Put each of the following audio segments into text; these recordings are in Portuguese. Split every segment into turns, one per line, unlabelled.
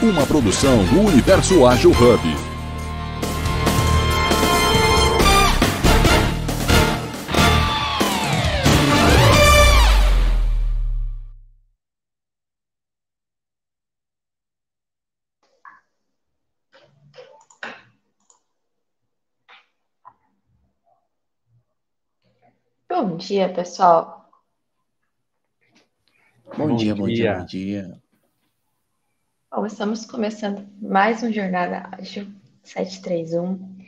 uma produção do Universo Ágil Hub.
Bom dia, pessoal.
Bom, bom dia, dia, bom dia, bom dia.
Bom, estamos começando mais um Jornada Ágil 731.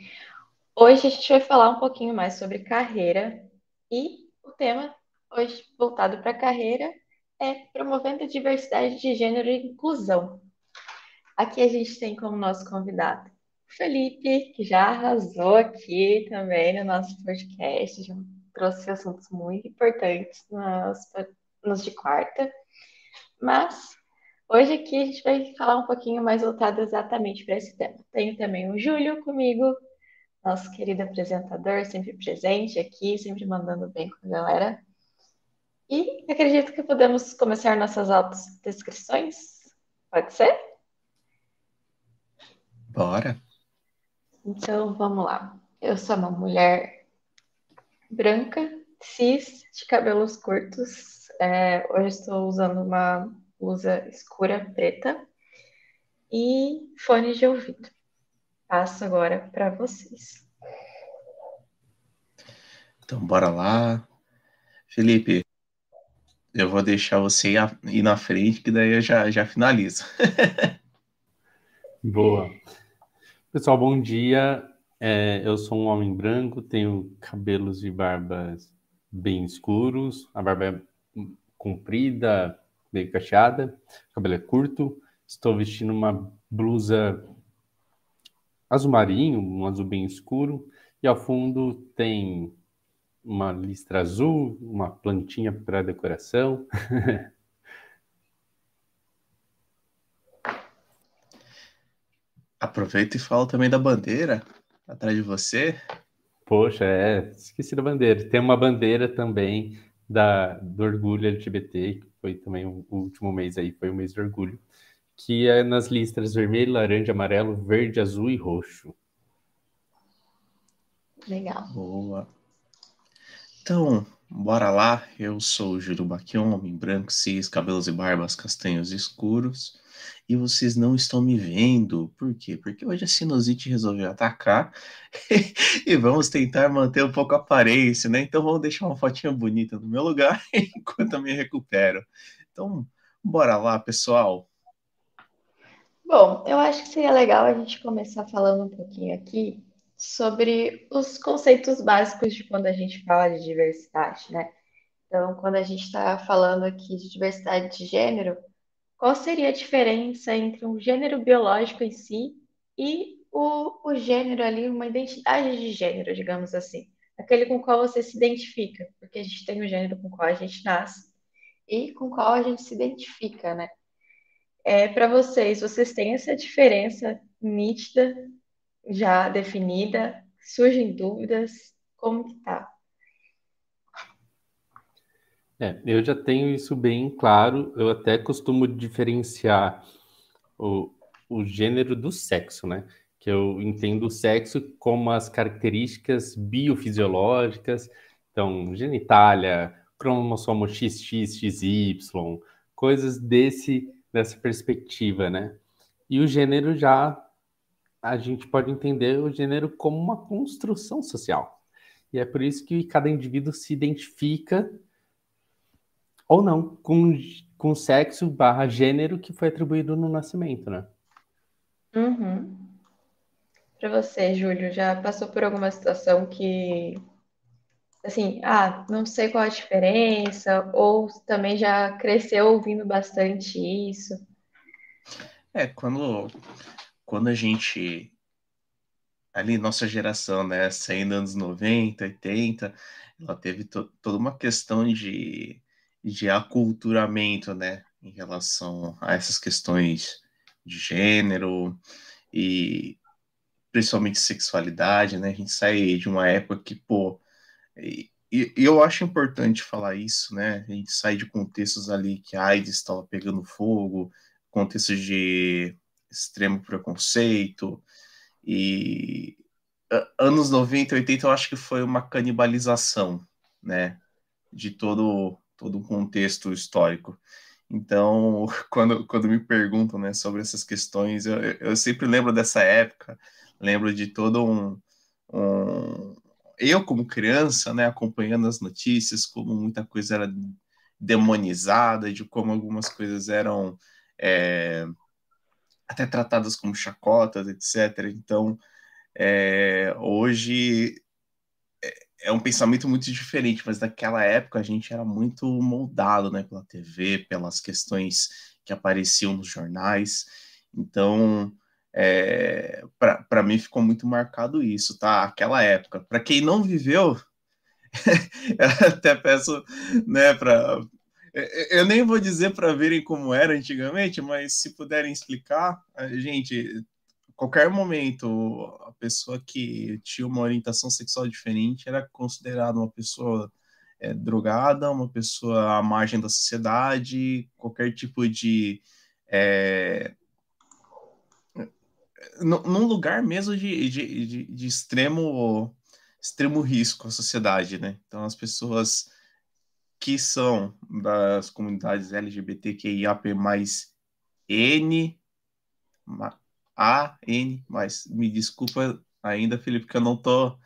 Hoje a gente vai falar um pouquinho mais sobre carreira e o tema hoje voltado para carreira é promovendo a diversidade de gênero e inclusão. Aqui a gente tem como nosso convidado o Felipe, que já arrasou aqui também no nosso podcast, já trouxe assuntos muito importantes nos, nos de quarta. Mas Hoje aqui a gente vai falar um pouquinho mais voltado exatamente para esse tema. Tenho também o Júlio comigo, nosso querido apresentador, sempre presente aqui, sempre mandando bem com a galera. E acredito que podemos começar nossas autodescrições. Pode ser?
Bora.
Então vamos lá. Eu sou uma mulher branca, cis, de cabelos curtos. É, hoje estou usando uma blusa escura preta e fone de ouvido. Passo agora para vocês.
Então, bora lá. Felipe, eu vou deixar você ir na frente, que daí eu já, já finalizo.
Boa. Pessoal, bom dia. É, eu sou um homem branco, tenho cabelos e barbas bem escuros, a barba é comprida, meio cacheada, cabelo é curto, estou vestindo uma blusa azul marinho, um azul bem escuro, e ao fundo tem uma listra azul, uma plantinha para decoração.
Aproveita e fala também da bandeira atrás de você.
Poxa, é, esqueci da bandeira. Tem uma bandeira também da, do orgulho LGBT, foi também o, último mês aí, foi o mês de orgulho, que é nas listras vermelho, laranja, amarelo, verde, azul e roxo.
Legal.
Boa. Então, bora lá. Eu sou o Júlio Baquion, homem branco, cis, cabelos e barbas castanhos escuros. E vocês não estão me vendo. Por quê? Porque hoje a sinusite resolveu atacar e vamos tentar manter um pouco a aparência, né? Então vamos deixar uma fotinha bonita no meu lugar enquanto eu me recupero. Então, bora lá, pessoal.
Bom, eu acho que seria legal a gente começar falando um pouquinho aqui sobre os conceitos básicos de quando a gente fala de diversidade, né? Então, quando a gente está falando aqui de diversidade de gênero, qual seria a diferença entre um gênero biológico em si e o, o gênero ali, uma identidade de gênero, digamos assim? Aquele com qual você se identifica, porque a gente tem o gênero com qual a gente nasce e com qual a gente se identifica, né? É, para vocês, vocês têm essa diferença nítida já definida? Surgem dúvidas? Como que tá?
É, eu já tenho isso bem claro. Eu até costumo diferenciar o, o gênero do sexo, né? Que eu entendo o sexo como as características biofisiológicas, então genitália, cromossomo XX, XY, coisas desse dessa perspectiva, né? E o gênero já a gente pode entender o gênero como uma construção social. E é por isso que cada indivíduo se identifica ou não com, com sexo barra gênero que foi atribuído no nascimento, né?
Uhum. Para você, Júlio, já passou por alguma situação que, assim, ah, não sei qual a diferença, ou também já cresceu ouvindo bastante isso?
É, quando quando a gente ali nossa geração, né, saindo anos 90, 80, ela teve to toda uma questão de, de aculturamento, né, em relação a essas questões de gênero e principalmente sexualidade, né? A gente sai de uma época que, pô, e, e eu acho importante falar isso, né? A gente sai de contextos ali que a AIDS estava pegando fogo, contextos de extremo preconceito e anos 90 e 80 eu acho que foi uma canibalização, né, de todo todo um contexto histórico. Então, quando, quando me perguntam né, sobre essas questões, eu, eu sempre lembro dessa época, lembro de todo um, um, Eu, como criança, né, acompanhando as notícias, como muita coisa era demonizada, de como algumas coisas eram é, até tratadas como chacotas, etc. Então, é, hoje é, um pensamento muito diferente, mas naquela época a gente era muito moldado né, pela TV, pelas questões que apareciam nos jornais. Então, é, para mim ficou muito marcado isso, tá? Aquela época. Para quem não viveu, até peço, né, para eu nem vou dizer para verem como era antigamente, mas se puderem explicar, gente, qualquer momento a pessoa que tinha uma orientação sexual diferente era considerada uma pessoa é, drogada, uma pessoa à margem da sociedade, qualquer tipo de é, num lugar mesmo de, de, de, de, extremo extremo risco à sociedade, né? Então as pessoas que são das comunidades LGBTQIAP+, N, A, N, mas me desculpa ainda, Felipe, que eu não tô,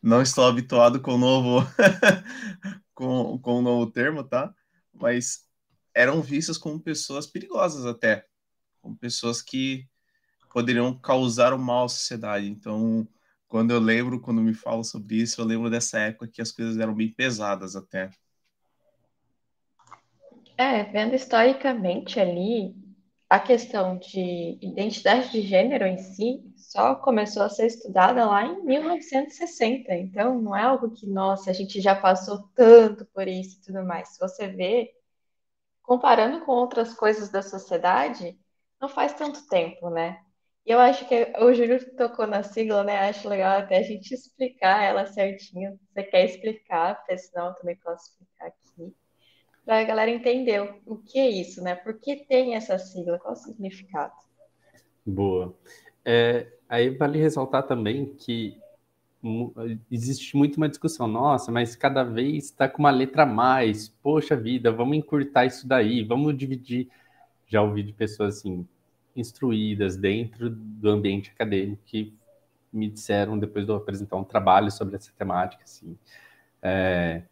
não estou habituado com o novo, com, com o novo termo, tá? Mas eram vistas como pessoas perigosas até, como pessoas que poderiam causar o mal à sociedade. Então, quando eu lembro, quando me falam sobre isso, eu lembro dessa época que as coisas eram bem pesadas até.
É, vendo historicamente ali, a questão de identidade de gênero em si só começou a ser estudada lá em 1960. Então, não é algo que, nossa, a gente já passou tanto por isso e tudo mais. Se você vê, comparando com outras coisas da sociedade, não faz tanto tempo, né? E eu acho que o Júlio tocou na sigla, né? Acho legal até a gente explicar ela certinho. Você quer explicar, porque senão eu também posso explicar aqui para a galera entender o que é isso, né? Por que tem essa sigla? Qual o significado?
Boa. É, aí vale ressaltar também que existe muito uma discussão, nossa, mas cada vez está com uma letra a mais, poxa vida, vamos encurtar isso daí, vamos dividir. Já ouvi de pessoas assim, instruídas dentro do ambiente acadêmico que me disseram, depois de eu apresentar um trabalho sobre essa temática, assim, é,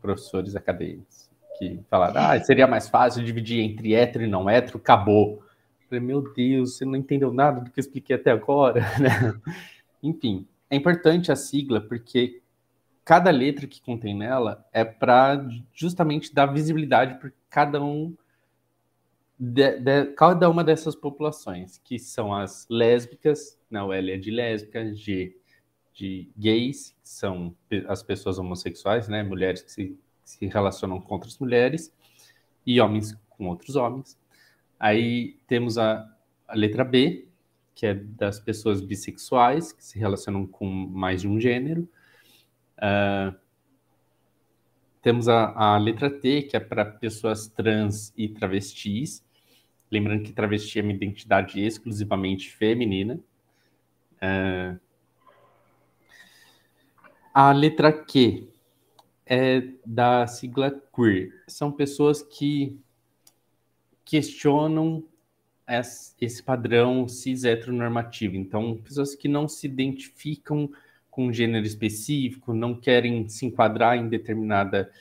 professores acadêmicos que falaram, ah, seria mais fácil dividir entre hétero e não hétero, acabou. Eu falei, meu Deus, você não entendeu nada do que eu expliquei até agora, né? Enfim, é importante a sigla porque cada letra que contém nela é para justamente dar visibilidade para cada um de, de, cada uma dessas populações, que são as lésbicas, né, L é de lésbica, G de gays, que são as pessoas homossexuais, né, mulheres que se se relacionam com outras mulheres e homens com outros homens. Aí temos a, a letra B, que é das pessoas bissexuais, que se relacionam com mais de um gênero. Uh, temos a, a, letra T, que é para pessoas trans e travestis. Lembrando que travesti é uma identidade exclusivamente feminina. Uh, a letra Q, é da sigla queer. São pessoas que questionam esse padrão cis heteronormativo. Então, pessoas que não se identificam com um gênero específico, não querem se enquadrar em determinada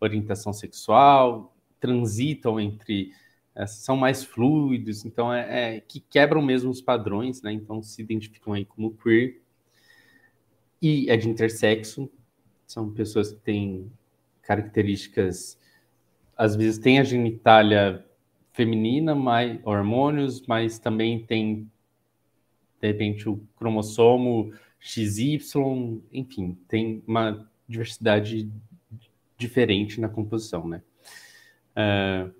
orientação sexual, transitam entre é, são mais fluidos, então é, é, que quebram mesmo os padrões, né? Então se identificam aí como queer e é de intersexo, são pessoas que têm características, às vezes tem a genitália feminina, mais hormônios, mas também tem de repente o cromossomo XY, enfim, tem uma diversidade diferente na composição, né? Uh,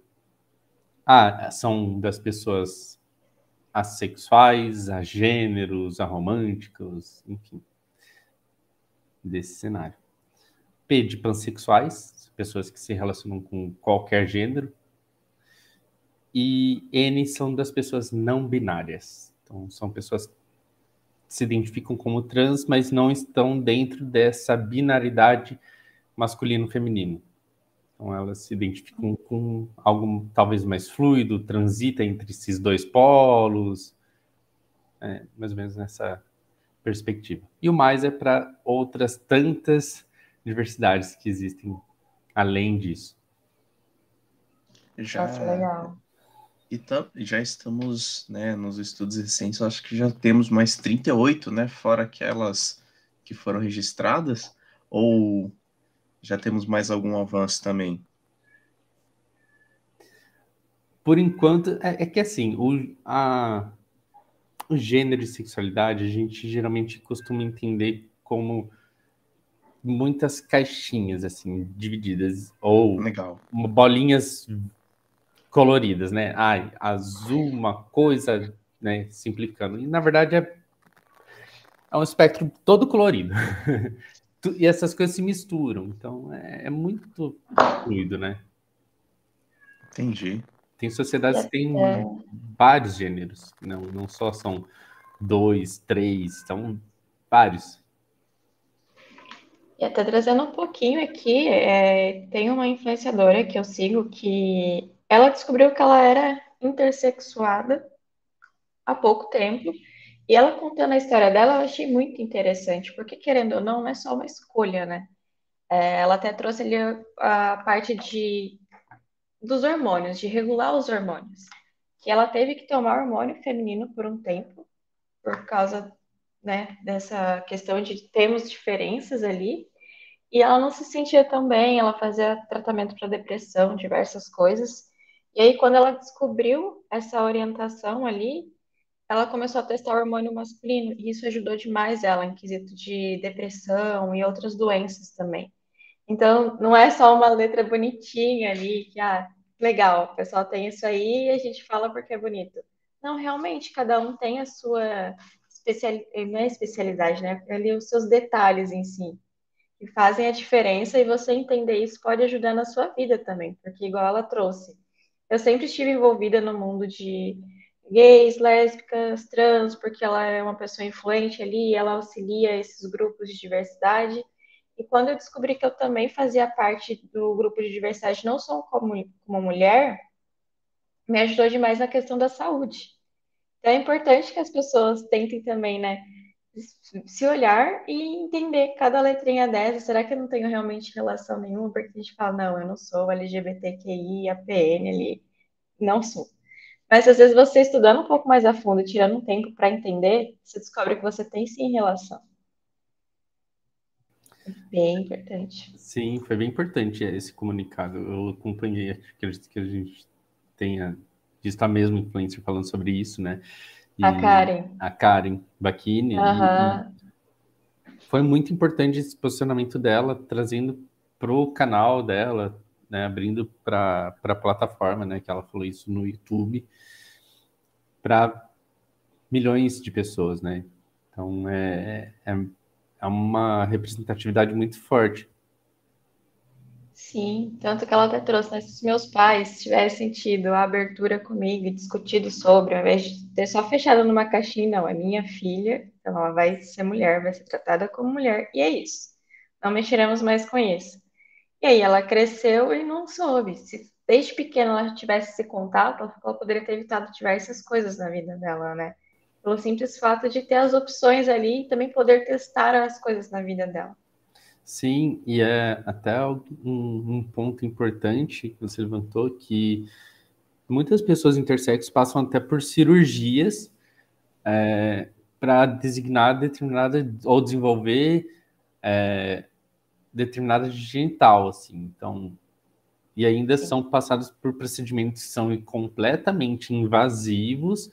ah, são das pessoas assexuais, agêneros, aromânticos, enfim, desse cenário. P de pansexuais, pessoas que se relacionam com qualquer gênero. e N são das pessoas não binárias. Então, são pessoas que se identificam como trans, mas não estão dentro dessa binaridade masculino-feminino. Então, elas se identificam com algo talvez mais fluido, transita entre esses dois polos, é, mais ou menos nessa perspectiva. E o mais é para outras tantas diversidades que existem além disso.
Já, Nossa, legal.
E tá, já estamos né, nos estudos recentes, acho que já temos mais 38, né? Fora aquelas que foram registradas, ou já temos mais algum avanço também?
Por enquanto, é, é que assim, o, a, o gênero e sexualidade a gente geralmente costuma entender como muitas caixinhas assim divididas ou
Legal.
bolinhas coloridas, né? Ai, azul, uma coisa, né? Simplicando. E na verdade é, é um espectro todo colorido. e essas coisas se misturam. Então é, é muito fluido, né?
Entendi.
Tem sociedades que têm é. vários gêneros, não, não só são dois, três, são vários.
E até trazendo um pouquinho aqui, é, tem uma influenciadora que eu sigo que ela descobriu que ela era intersexuada há pouco tempo. E ela contando a história dela, eu achei muito interessante, porque querendo ou não, não é só uma escolha, né? É, ela até trouxe ali a, a parte de dos hormônios, de regular os hormônios. Que ela teve que tomar hormônio feminino por um tempo, por causa né, dessa questão de termos diferenças ali. E ela não se sentia tão bem, ela fazia tratamento para depressão, diversas coisas. E aí, quando ela descobriu essa orientação ali, ela começou a testar o hormônio masculino, e isso ajudou demais ela em quesito de depressão e outras doenças também. Então, não é só uma letra bonitinha ali, que, ah, legal, o pessoal tem isso aí e a gente fala porque é bonito. Não, realmente, cada um tem a sua especialidade, não é especialidade, né? Ali os seus detalhes em si, que fazem a diferença e você entender isso pode ajudar na sua vida também, porque igual ela trouxe, eu sempre estive envolvida no mundo de gays, lésbicas, trans, porque ela é uma pessoa influente ali, ela auxilia esses grupos de diversidade. E quando eu descobri que eu também fazia parte do grupo de diversidade, não só como, como mulher, me ajudou demais na questão da saúde. Então é importante que as pessoas tentem também, né, se olhar e entender cada letrinha dessa. Será que eu não tenho realmente relação nenhuma? Porque a gente fala, não, eu não sou LGBTQI, APN ali. Não sou. Mas às vezes você estudando um pouco mais a fundo, tirando um tempo para entender, você descobre que você tem sim relação. É bem importante.
Sim, foi bem importante esse comunicado. Eu acompanhei, acredito que a gente tenha visto a mesma influência falando sobre isso, né?
A Karen.
A Karen Bacchini.
Uhum.
Foi muito importante esse posicionamento dela, trazendo para o canal dela, né, abrindo para a plataforma, né, que ela falou isso no YouTube, para milhões de pessoas, né? Então é, é, é uma representatividade muito forte.
Sim, tanto que ela até trouxe, né? Se meus pais tivessem tido a abertura comigo e discutido sobre, ao invés de ter só fechado numa caixinha, não, é minha filha, então ela vai ser mulher, vai ser tratada como mulher, e é isso. Não mexeremos mais com isso. E aí ela cresceu e não soube. Se desde pequena ela tivesse esse contato, ela poderia ter evitado diversas coisas na vida dela, né? Pelo simples fato de ter as opções ali e também poder testar as coisas na vida dela.
Sim, e é até um, um, ponto importante que você levantou, que muitas pessoas intersexos passam até por cirurgias é, para designar determinada, ou desenvolver é, determinada genital, assim, então, e ainda são passados por procedimentos que são completamente invasivos,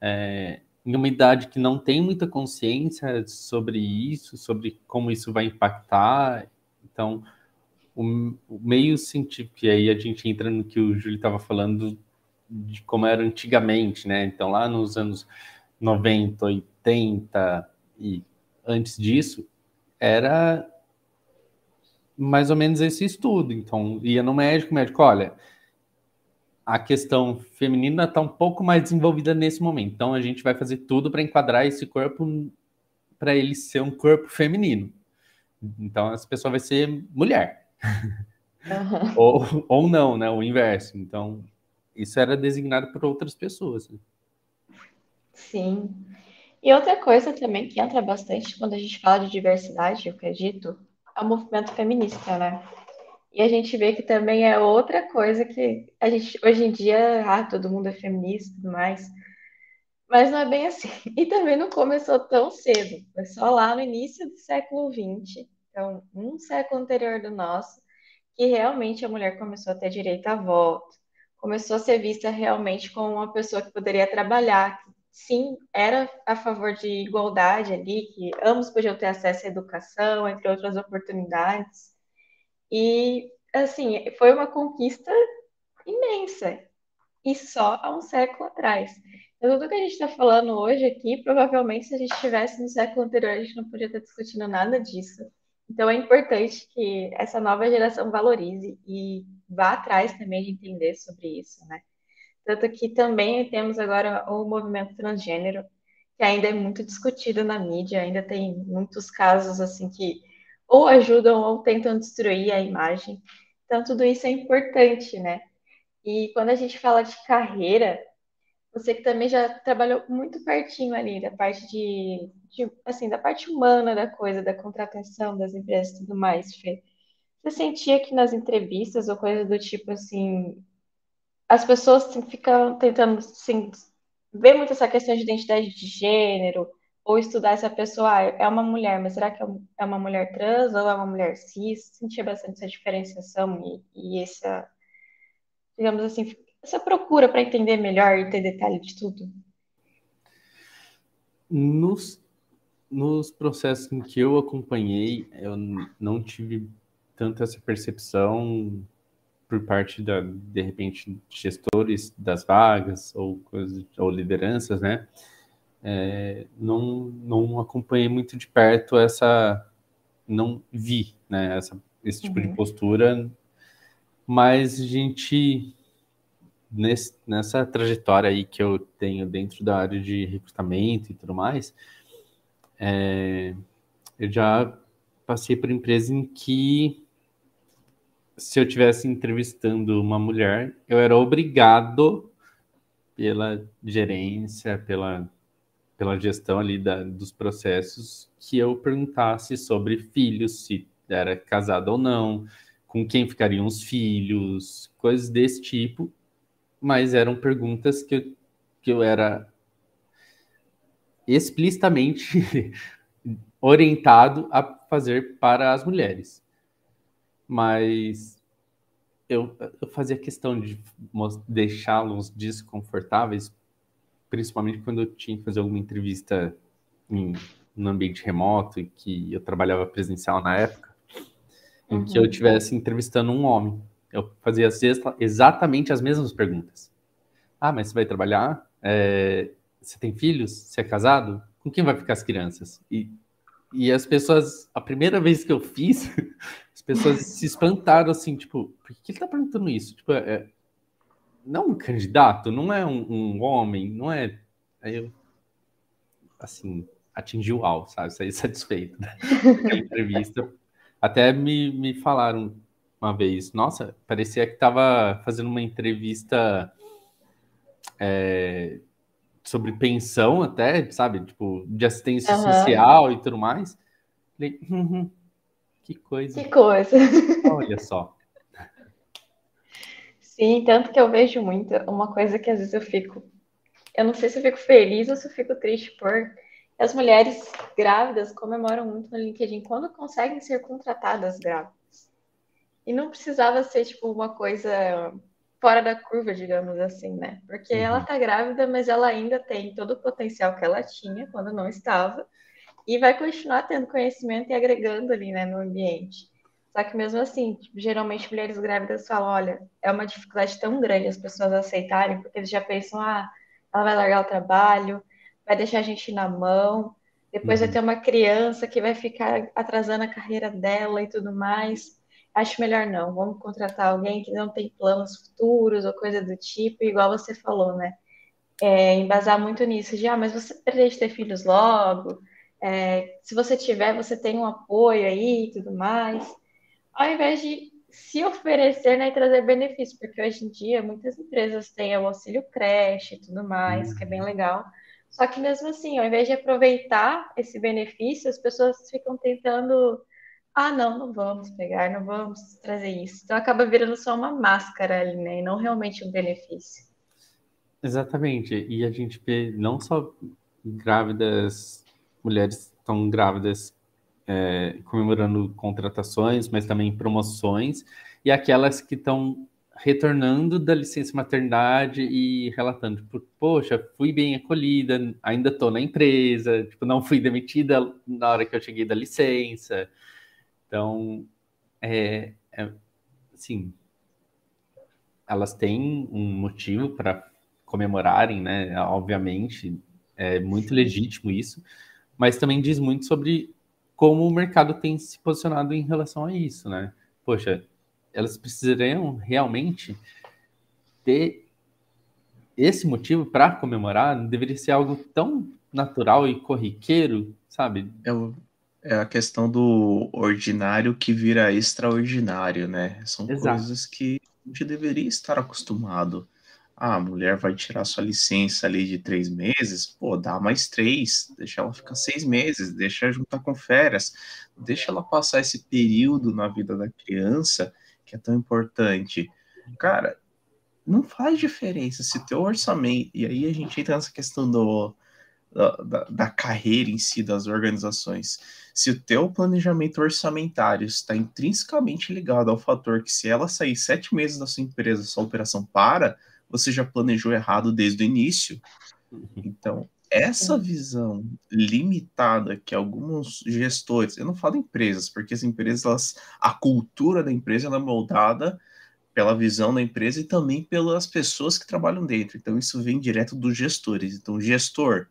é, em uma idade que não tem muita consciência sobre isso, sobre como isso vai impactar. Então, o, o meio científico, e aí a gente entra no que o Júlio estava falando de como era antigamente, né? Então, lá nos anos 90, 80 e antes disso, era mais ou menos esse estudo. Então, ia no médico, o médico, olha, a questão feminina está um pouco mais desenvolvida nesse momento. Então a gente vai fazer tudo para enquadrar esse corpo para ele ser um corpo feminino. Então essa pessoa vai ser mulher. Uhum. ou, ou não, né? O inverso. Então, isso era designado por outras pessoas. Né?
Sim. E outra coisa também que entra bastante quando a gente fala de diversidade, eu acredito, é o movimento feminista, né? E a gente vê que também é outra coisa que a gente, hoje em dia, ah, todo mundo é feminista e tudo mais. Mas não é bem assim. E também não começou tão cedo. Foi só lá no início do século XX, então, um século anterior do nosso, que realmente a mulher começou a ter direito a voto, começou a ser vista realmente como uma pessoa que poderia trabalhar, que sim, era a favor de igualdade ali, que ambos podiam ter acesso à educação, entre outras oportunidades. E, assim, foi uma conquista imensa, e só há um século atrás. Então, tudo que a gente está falando hoje aqui, provavelmente, se a gente estivesse no século anterior, a gente não podia estar discutindo nada disso. Então é importante que essa nova geração valorize e vá atrás também de entender sobre isso, né? Tanto que também temos agora o movimento transgênero, que ainda é muito discutido na mídia, ainda tem muitos casos assim que ou ajudam ou tentam destruir a imagem. Então tudo isso é importante, né? E quando a gente fala de carreira, você que também já trabalhou muito pertinho ali da parte de, de, assim, da parte humana da coisa, da contratação das empresas e tudo mais, Fê. Você sentia que nas entrevistas ou coisas do tipo assim, as pessoas ficam tentando assim, ver muito essa questão de identidade de gênero, ou estudar se a pessoa ah, é uma mulher, mas será que é, é uma mulher trans ou é uma mulher cis? Sentia bastante essa diferenciação e, e essa, digamos assim, essa procura para entender melhor e ter detalhe de tudo?
Nos, nos processos em que eu acompanhei, eu não tive tanto essa percepção por parte da, de repente, gestores das vagas ou, ou lideranças, né? É, não, não acompanhei muito de perto essa, não vi, né? Essa, esse tipo uhum. de postura, mas a gente nesse, nessa trajetória aí que eu tenho dentro da área de recrutamento e tudo mais, é, eu já passei por empresa em que se eu tivesse entrevistando uma mulher, eu era obrigado pela gerência, pela, pela gestão ali da, dos processos, que eu perguntasse sobre filhos, se era casado ou não, com quem ficariam os filhos, coisas desse tipo, mas eram perguntas que eu, que eu era explicitamente orientado a fazer para as mulheres. Mas eu, eu fazia questão de deixá-los desconfortáveis, principalmente quando eu tinha que fazer alguma entrevista em um ambiente remoto, e que eu trabalhava presencial na época, em uhum. que eu estivesse entrevistando um homem. Eu fazia exatamente as mesmas perguntas. Ah, mas você vai trabalhar? É, você tem filhos? Você é casado? Com quem vai ficar as crianças? E, e as pessoas, a primeira vez que eu fiz, as pessoas se espantaram assim, tipo, por que ele tá perguntando isso? Tipo, é, não um candidato, não é um, um homem, não é. Aí eu, assim, atingi o alvo, sabe? Saí satisfeito da entrevista. Até me, me falaram, uma vez. Nossa, parecia que estava fazendo uma entrevista é, sobre pensão até, sabe? Tipo, de assistência uhum. social e tudo mais. Falei, hum, que coisa.
Que coisa.
Olha só.
Sim, tanto que eu vejo muito uma coisa que às vezes eu fico. Eu não sei se eu fico feliz ou se eu fico triste por as mulheres grávidas comemoram muito no LinkedIn quando conseguem ser contratadas grávidas. E não precisava ser, tipo, uma coisa fora da curva, digamos assim, né? Porque uhum. ela tá grávida, mas ela ainda tem todo o potencial que ela tinha quando não estava. E vai continuar tendo conhecimento e agregando ali, né, no ambiente. Só que mesmo assim, tipo, geralmente mulheres grávidas falam, olha, é uma dificuldade tão grande as pessoas aceitarem, porque eles já pensam, ah, ela vai largar o trabalho, vai deixar a gente na mão, depois uhum. vai ter uma criança que vai ficar atrasando a carreira dela e tudo mais. acho melhor não, vamos contratar alguém que não tem planos futuros ou coisa do tipo, igual você falou, né? É, embasar muito nisso, de, ah, mas você pretende ter filhos logo, é, se você tiver, você tem um apoio aí e tudo mais, ao invés de se oferecer né, e trazer benefícios, porque hoje em dia muitas empresas têm o auxílio creche e tudo mais, que é bem legal, só que mesmo assim, ao invés de aproveitar esse benefício, as pessoas ficam tentando ah, não, não vamos pegar, não vamos trazer isso. Então acaba virando só uma máscara ali, né? E não realmente um benefício.
Exatamente. E a gente vê não só grávidas, mulheres estão grávidas é, comemorando contratações, mas também promoções, e aquelas que estão retornando da licença maternidade e relatando, tipo, poxa, fui bem acolhida, ainda estou na empresa, tipo, não fui demitida na hora que eu cheguei da licença. Então, é, é assim, elas têm um motivo para comemorarem, né? Obviamente, é muito legítimo isso, mas também diz muito sobre como o mercado tem se posicionado em relação a isso, né? Poxa, elas precisariam realmente ter esse motivo para comemorar, deveria ser algo tão natural e corriqueiro, sabe?
Eu, é a questão do ordinário que vira extraordinário, né? São Exato. coisas que a gente deveria estar acostumado. Ah, a mulher vai tirar sua licença ali de três meses, pô, dá mais três, deixa ela ficar seis meses, deixa ela juntar com férias, deixa ela passar esse período na vida da criança que é tão importante. Cara, não faz diferença se teu orçamento, e aí a gente entra nessa questão do, da, da, carreira em si das organizações. Se o teu planejamento orçamentário está intrinsecamente ligado ao fator que se ela sair sete meses da sua empresa, sua operação para, você já planejou errado desde o início. Uhum. Então, essa visão limitada que alguns gestores, eu não falo empresas, porque as empresas, elas, a cultura da empresa é moldada pela visão da empresa e também pelas pessoas que trabalham dentro. Então, isso vem direto dos gestores. Então, gestor,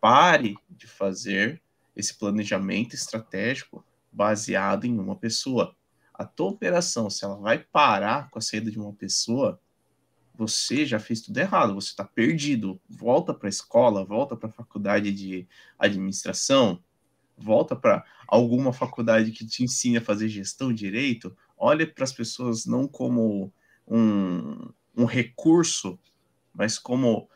pare de fazer esse planejamento estratégico baseado em uma pessoa. A tua operação, se ela vai parar com a saída de uma pessoa, você já fez tudo errado, você está perdido. Volta para a escola, volta para a faculdade de administração, volta para alguma faculdade que te ensine a fazer gestão direito. Olha para as pessoas não como um, um recurso, mas como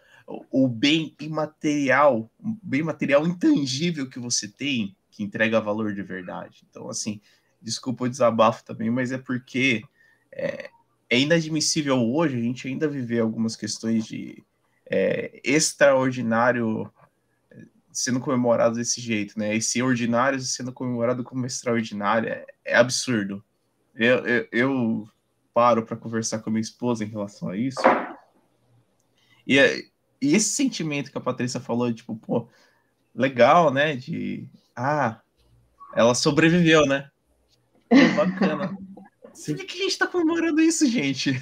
o bem imaterial, bem material intangível que você tem, que entrega valor de verdade. Então, assim, desculpa o desabafo também, mas é porque é, é inadmissível hoje a gente ainda viver algumas questões de é, extraordinário é, sendo comemorado desse jeito, né? Esse ordinário sendo comemorado como extraordinário é, é absurdo. Eu, eu, eu paro para conversar com a minha esposa em relação a isso. E, é, e esse sentimento que a Patrícia falou, tipo, pô, legal, né? De ah, ela sobreviveu, né? Pô, bacana. Por que, a gente tá comemorando isso, gente?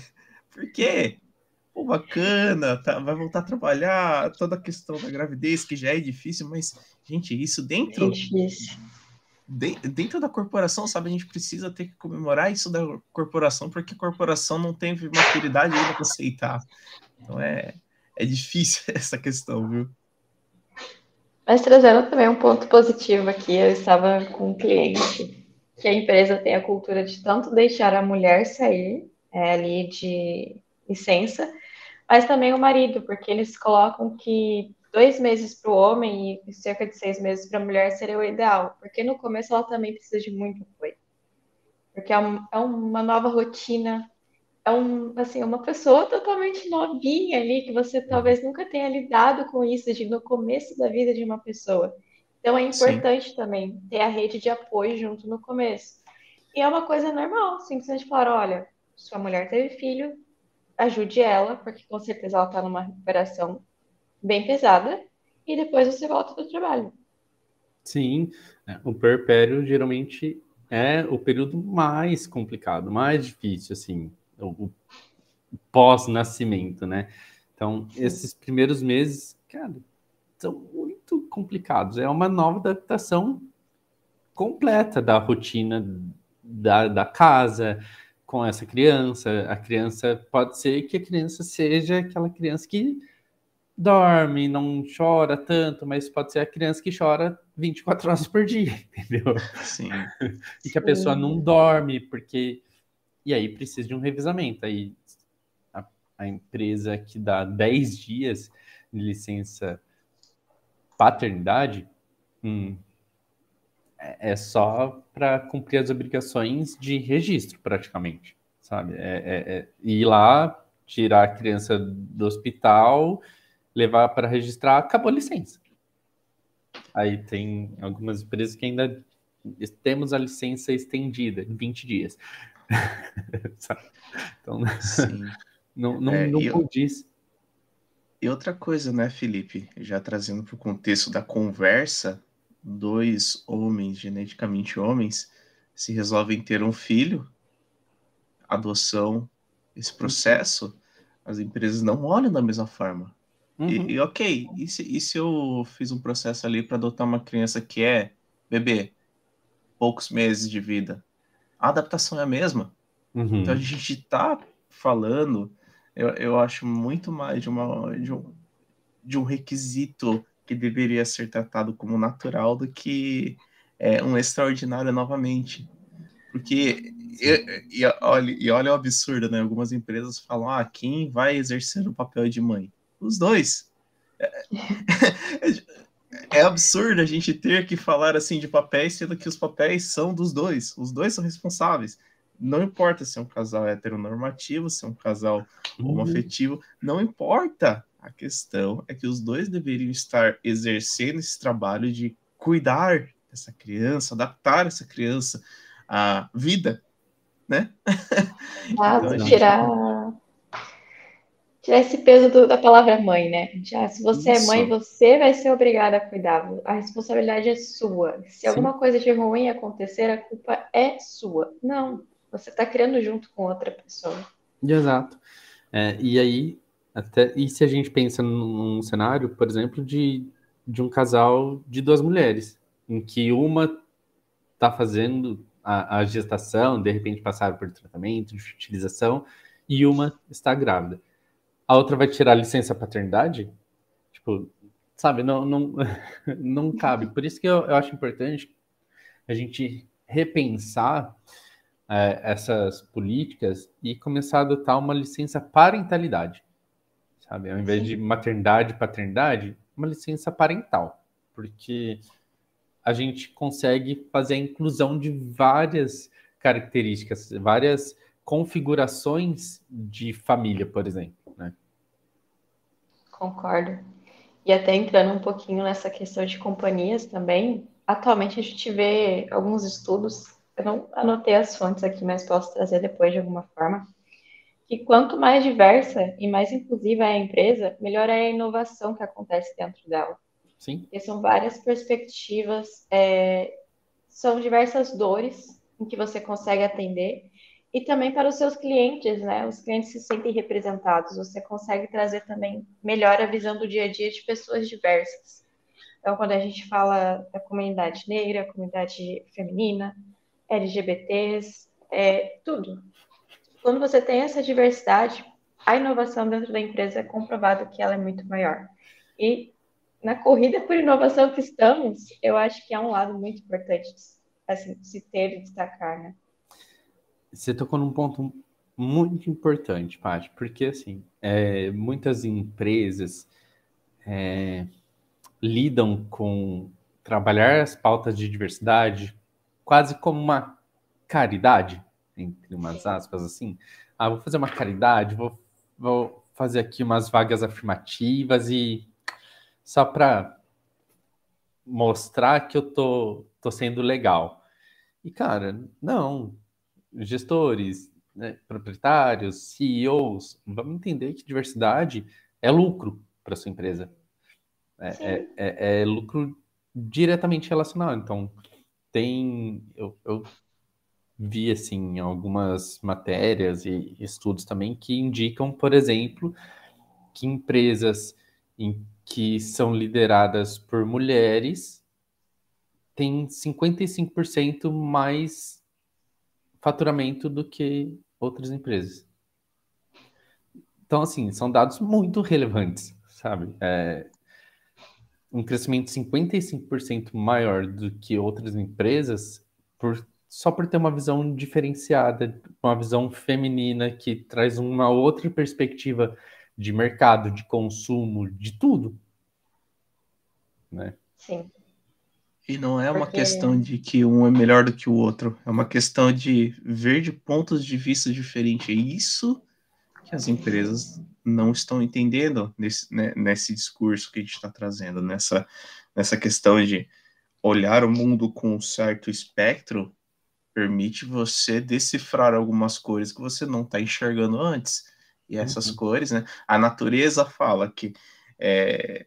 Por quê? Pô, bacana, tá, vai voltar a trabalhar, toda a questão da gravidez, que já é difícil, mas, gente, isso dentro. É. De, dentro da corporação, sabe, a gente precisa ter que comemorar isso da corporação, porque a corporação não tem maturidade ainda para aceitar. Então é, é difícil essa questão, viu?
Mas trazendo também um ponto positivo aqui, eu estava com um cliente que a empresa tem a cultura de tanto deixar a mulher sair é, ali de licença, mas também o marido, porque eles colocam que dois meses para o homem e cerca de seis meses para a mulher seria o ideal, porque no começo ela também precisa de muito apoio, porque é, um, é uma nova rotina, é um, assim, uma pessoa totalmente novinha ali, que você talvez nunca tenha lidado com isso de, no começo da vida de uma pessoa. Então é importante Sim. também ter a rede de apoio junto no começo. E é uma coisa normal, simplesmente falar, olha, sua mulher teve filho, ajude ela, porque com certeza ela está numa recuperação bem pesada, e depois você volta para o trabalho.
Sim, é, o perpério geralmente é o período mais complicado, mais difícil, assim o, o pós-nascimento, né? Então, esses primeiros meses, cara, são muito complicados. É uma nova adaptação completa da rotina da, da casa com essa criança. A criança pode ser que a criança seja aquela criança que dorme, não chora tanto, mas pode ser a criança que chora 24 horas por dia, entendeu?
Sim.
e que a pessoa não dorme, porque. E aí precisa de um revisamento. Aí a, a empresa que dá 10 dias de licença paternidade hum, é, é só para cumprir as obrigações de registro, praticamente, sabe? É, é, é ir lá, tirar a criança do hospital levar para registrar, acabou a licença. Aí tem algumas empresas que ainda temos a licença estendida em 20 dias. então, Sim. não, não, é, não e, condiz.
E outra coisa, né, Felipe? Já trazendo para o contexto da conversa, dois homens, geneticamente homens, se resolvem ter um filho, adoção, esse processo, as empresas não olham da mesma forma. Uhum. E, e, ok, e se, e se eu fiz um processo ali para adotar uma criança que é bebê, poucos meses de vida? A adaptação é a mesma. Uhum. Então a gente está falando, eu, eu acho muito mais de, uma, de, um, de um requisito que deveria ser tratado como natural do que é, um extraordinário novamente. Porque, e, e, olha, e olha o absurdo, né? Algumas empresas falam, ah, quem vai exercer o papel de mãe? Os dois. É, é, absurdo a gente ter que falar assim de papéis, sendo que os papéis são dos dois. Os dois são responsáveis. Não importa se é um casal heteronormativo, se é um casal uhum. homoafetivo, não importa. A questão é que os dois deveriam estar exercendo esse trabalho de cuidar dessa criança, adaptar essa criança à vida, né?
Ah, então, tirar tirar esse peso do, da palavra mãe, né? Já, se você Isso. é mãe, você vai ser obrigada a cuidar. A responsabilidade é sua. Se Sim. alguma coisa de ruim acontecer, a culpa é sua. Não, você está criando junto com outra pessoa.
Exato. É, e aí, até e se a gente pensa num cenário, por exemplo, de, de um casal de duas mulheres, em que uma está fazendo a, a gestação, de repente passaram por tratamento de utilização, e uma está grávida a outra vai tirar a licença paternidade? Tipo, sabe, não, não, não cabe. Por isso que eu, eu acho importante a gente repensar é, essas políticas e começar a adotar uma licença parentalidade, sabe? Ao invés Sim. de maternidade e paternidade, uma licença parental, porque a gente consegue fazer a inclusão de várias características, várias configurações de família, por exemplo.
Concordo. E até entrando um pouquinho nessa questão de companhias também, atualmente a gente vê alguns estudos, eu não anotei as fontes aqui, mas posso trazer depois de alguma forma, que quanto mais diversa e mais inclusiva é a empresa, melhor é a inovação que acontece dentro dela.
Sim.
Porque são várias perspectivas, é, são diversas dores em que você consegue atender e também para os seus clientes, né? Os clientes se sentem representados, você consegue trazer também melhor a visão do dia a dia de pessoas diversas. Então, quando a gente fala da comunidade negra, comunidade feminina, LGBTs, é tudo. Quando você tem essa diversidade, a inovação dentro da empresa é comprovado que ela é muito maior. E na corrida por inovação que estamos, eu acho que é um lado muito importante assim, se ter e destacar, né?
Você tocou num ponto muito importante, Paty, porque assim, é, muitas empresas é, lidam com trabalhar as pautas de diversidade quase como uma caridade, entre umas aspas assim. Ah, vou fazer uma caridade, vou, vou fazer aqui umas vagas afirmativas e só para mostrar que eu tô, tô sendo legal. E, cara, não, gestores, né, proprietários, CEOs, vamos entender que diversidade é lucro para sua empresa. É, é, é, é, lucro diretamente relacionado. Então, tem. Eu, eu vi assim algumas matérias e estudos também que indicam, por exemplo, que empresas em que são lideradas por mulheres têm 55% mais faturamento do que outras empresas. Então, assim, são dados muito relevantes, sabe? É, um crescimento 55% maior do que outras empresas por, só por ter uma visão diferenciada, uma visão feminina que traz uma outra perspectiva de mercado, de consumo, de tudo. Né?
Sim.
E não é uma Porque... questão de que um é melhor do que o outro, é uma questão de ver de pontos de vista diferentes. É isso que as empresas não estão entendendo nesse, né, nesse discurso que a gente está trazendo, nessa, nessa questão de olhar o mundo com um certo espectro permite você decifrar algumas cores que você não está enxergando antes. E essas uhum. cores, né? A natureza fala que é,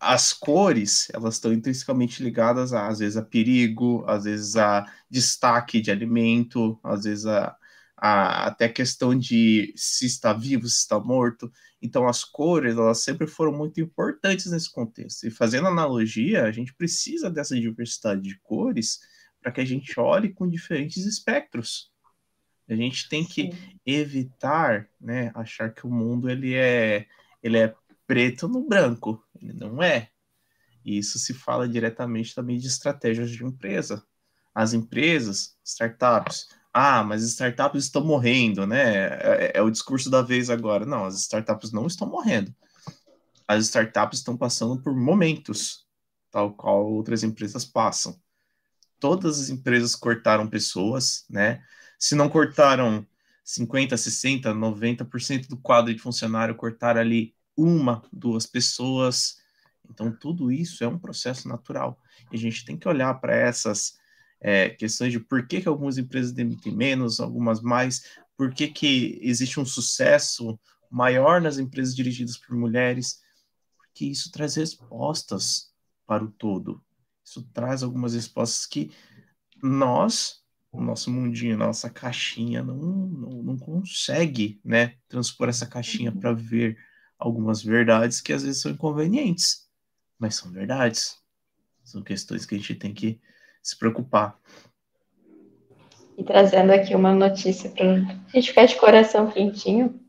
as cores elas estão intrinsecamente ligadas a, às vezes a perigo, às vezes a destaque de alimento, às vezes a, a, até questão de se está vivo, se está morto. Então, as cores, elas sempre foram muito importantes nesse contexto. E fazendo analogia, a gente precisa dessa diversidade de cores para que a gente olhe com diferentes espectros. A gente tem que Sim. evitar, né, achar que o mundo ele é, ele é preto no branco. Ele não é. E isso se fala diretamente também de estratégias de empresa. As empresas, startups, ah, mas startups estão morrendo, né? É, é, o discurso da vez agora. Não, as startups não estão morrendo. As startups estão passando por momentos, tal qual outras empresas passam. Todas as empresas cortaram pessoas, né? Se não cortaram 50, 60, 90% do quadro de funcionário, cortaram ali uma, duas pessoas. Então, tudo isso é um processo natural. E a gente tem que olhar para essas é, questões de por que, que algumas empresas demitem menos, algumas mais, por que, que existe um sucesso maior nas empresas dirigidas por mulheres, porque isso traz respostas para o todo. Isso traz algumas respostas que nós, o nosso mundinho, nossa caixinha, não, não, não consegue né, transpor essa caixinha para ver algumas verdades que às vezes são inconvenientes, mas são verdades. São questões que a gente tem que se preocupar.
E trazendo aqui uma notícia para a gente ficar de coração quentinho,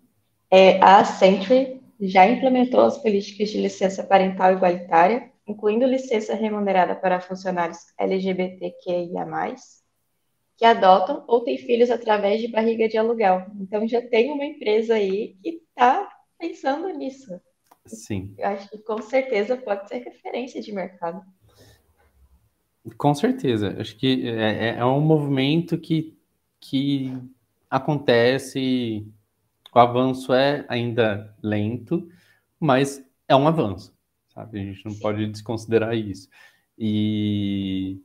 é, a Accenture já implementou as políticas de licença parental igualitária, incluindo licença remunerada para funcionários LGBTQIA+, que adotam ou têm filhos através de barriga de aluguel. Então já tem uma empresa aí que está pensando nisso.
Sim.
Eu acho que com certeza pode ser referência de mercado.
Com certeza. Acho que é, é, é um movimento que, que acontece. O avanço é ainda lento, mas é um avanço, sabe? A gente não pode desconsiderar isso. E,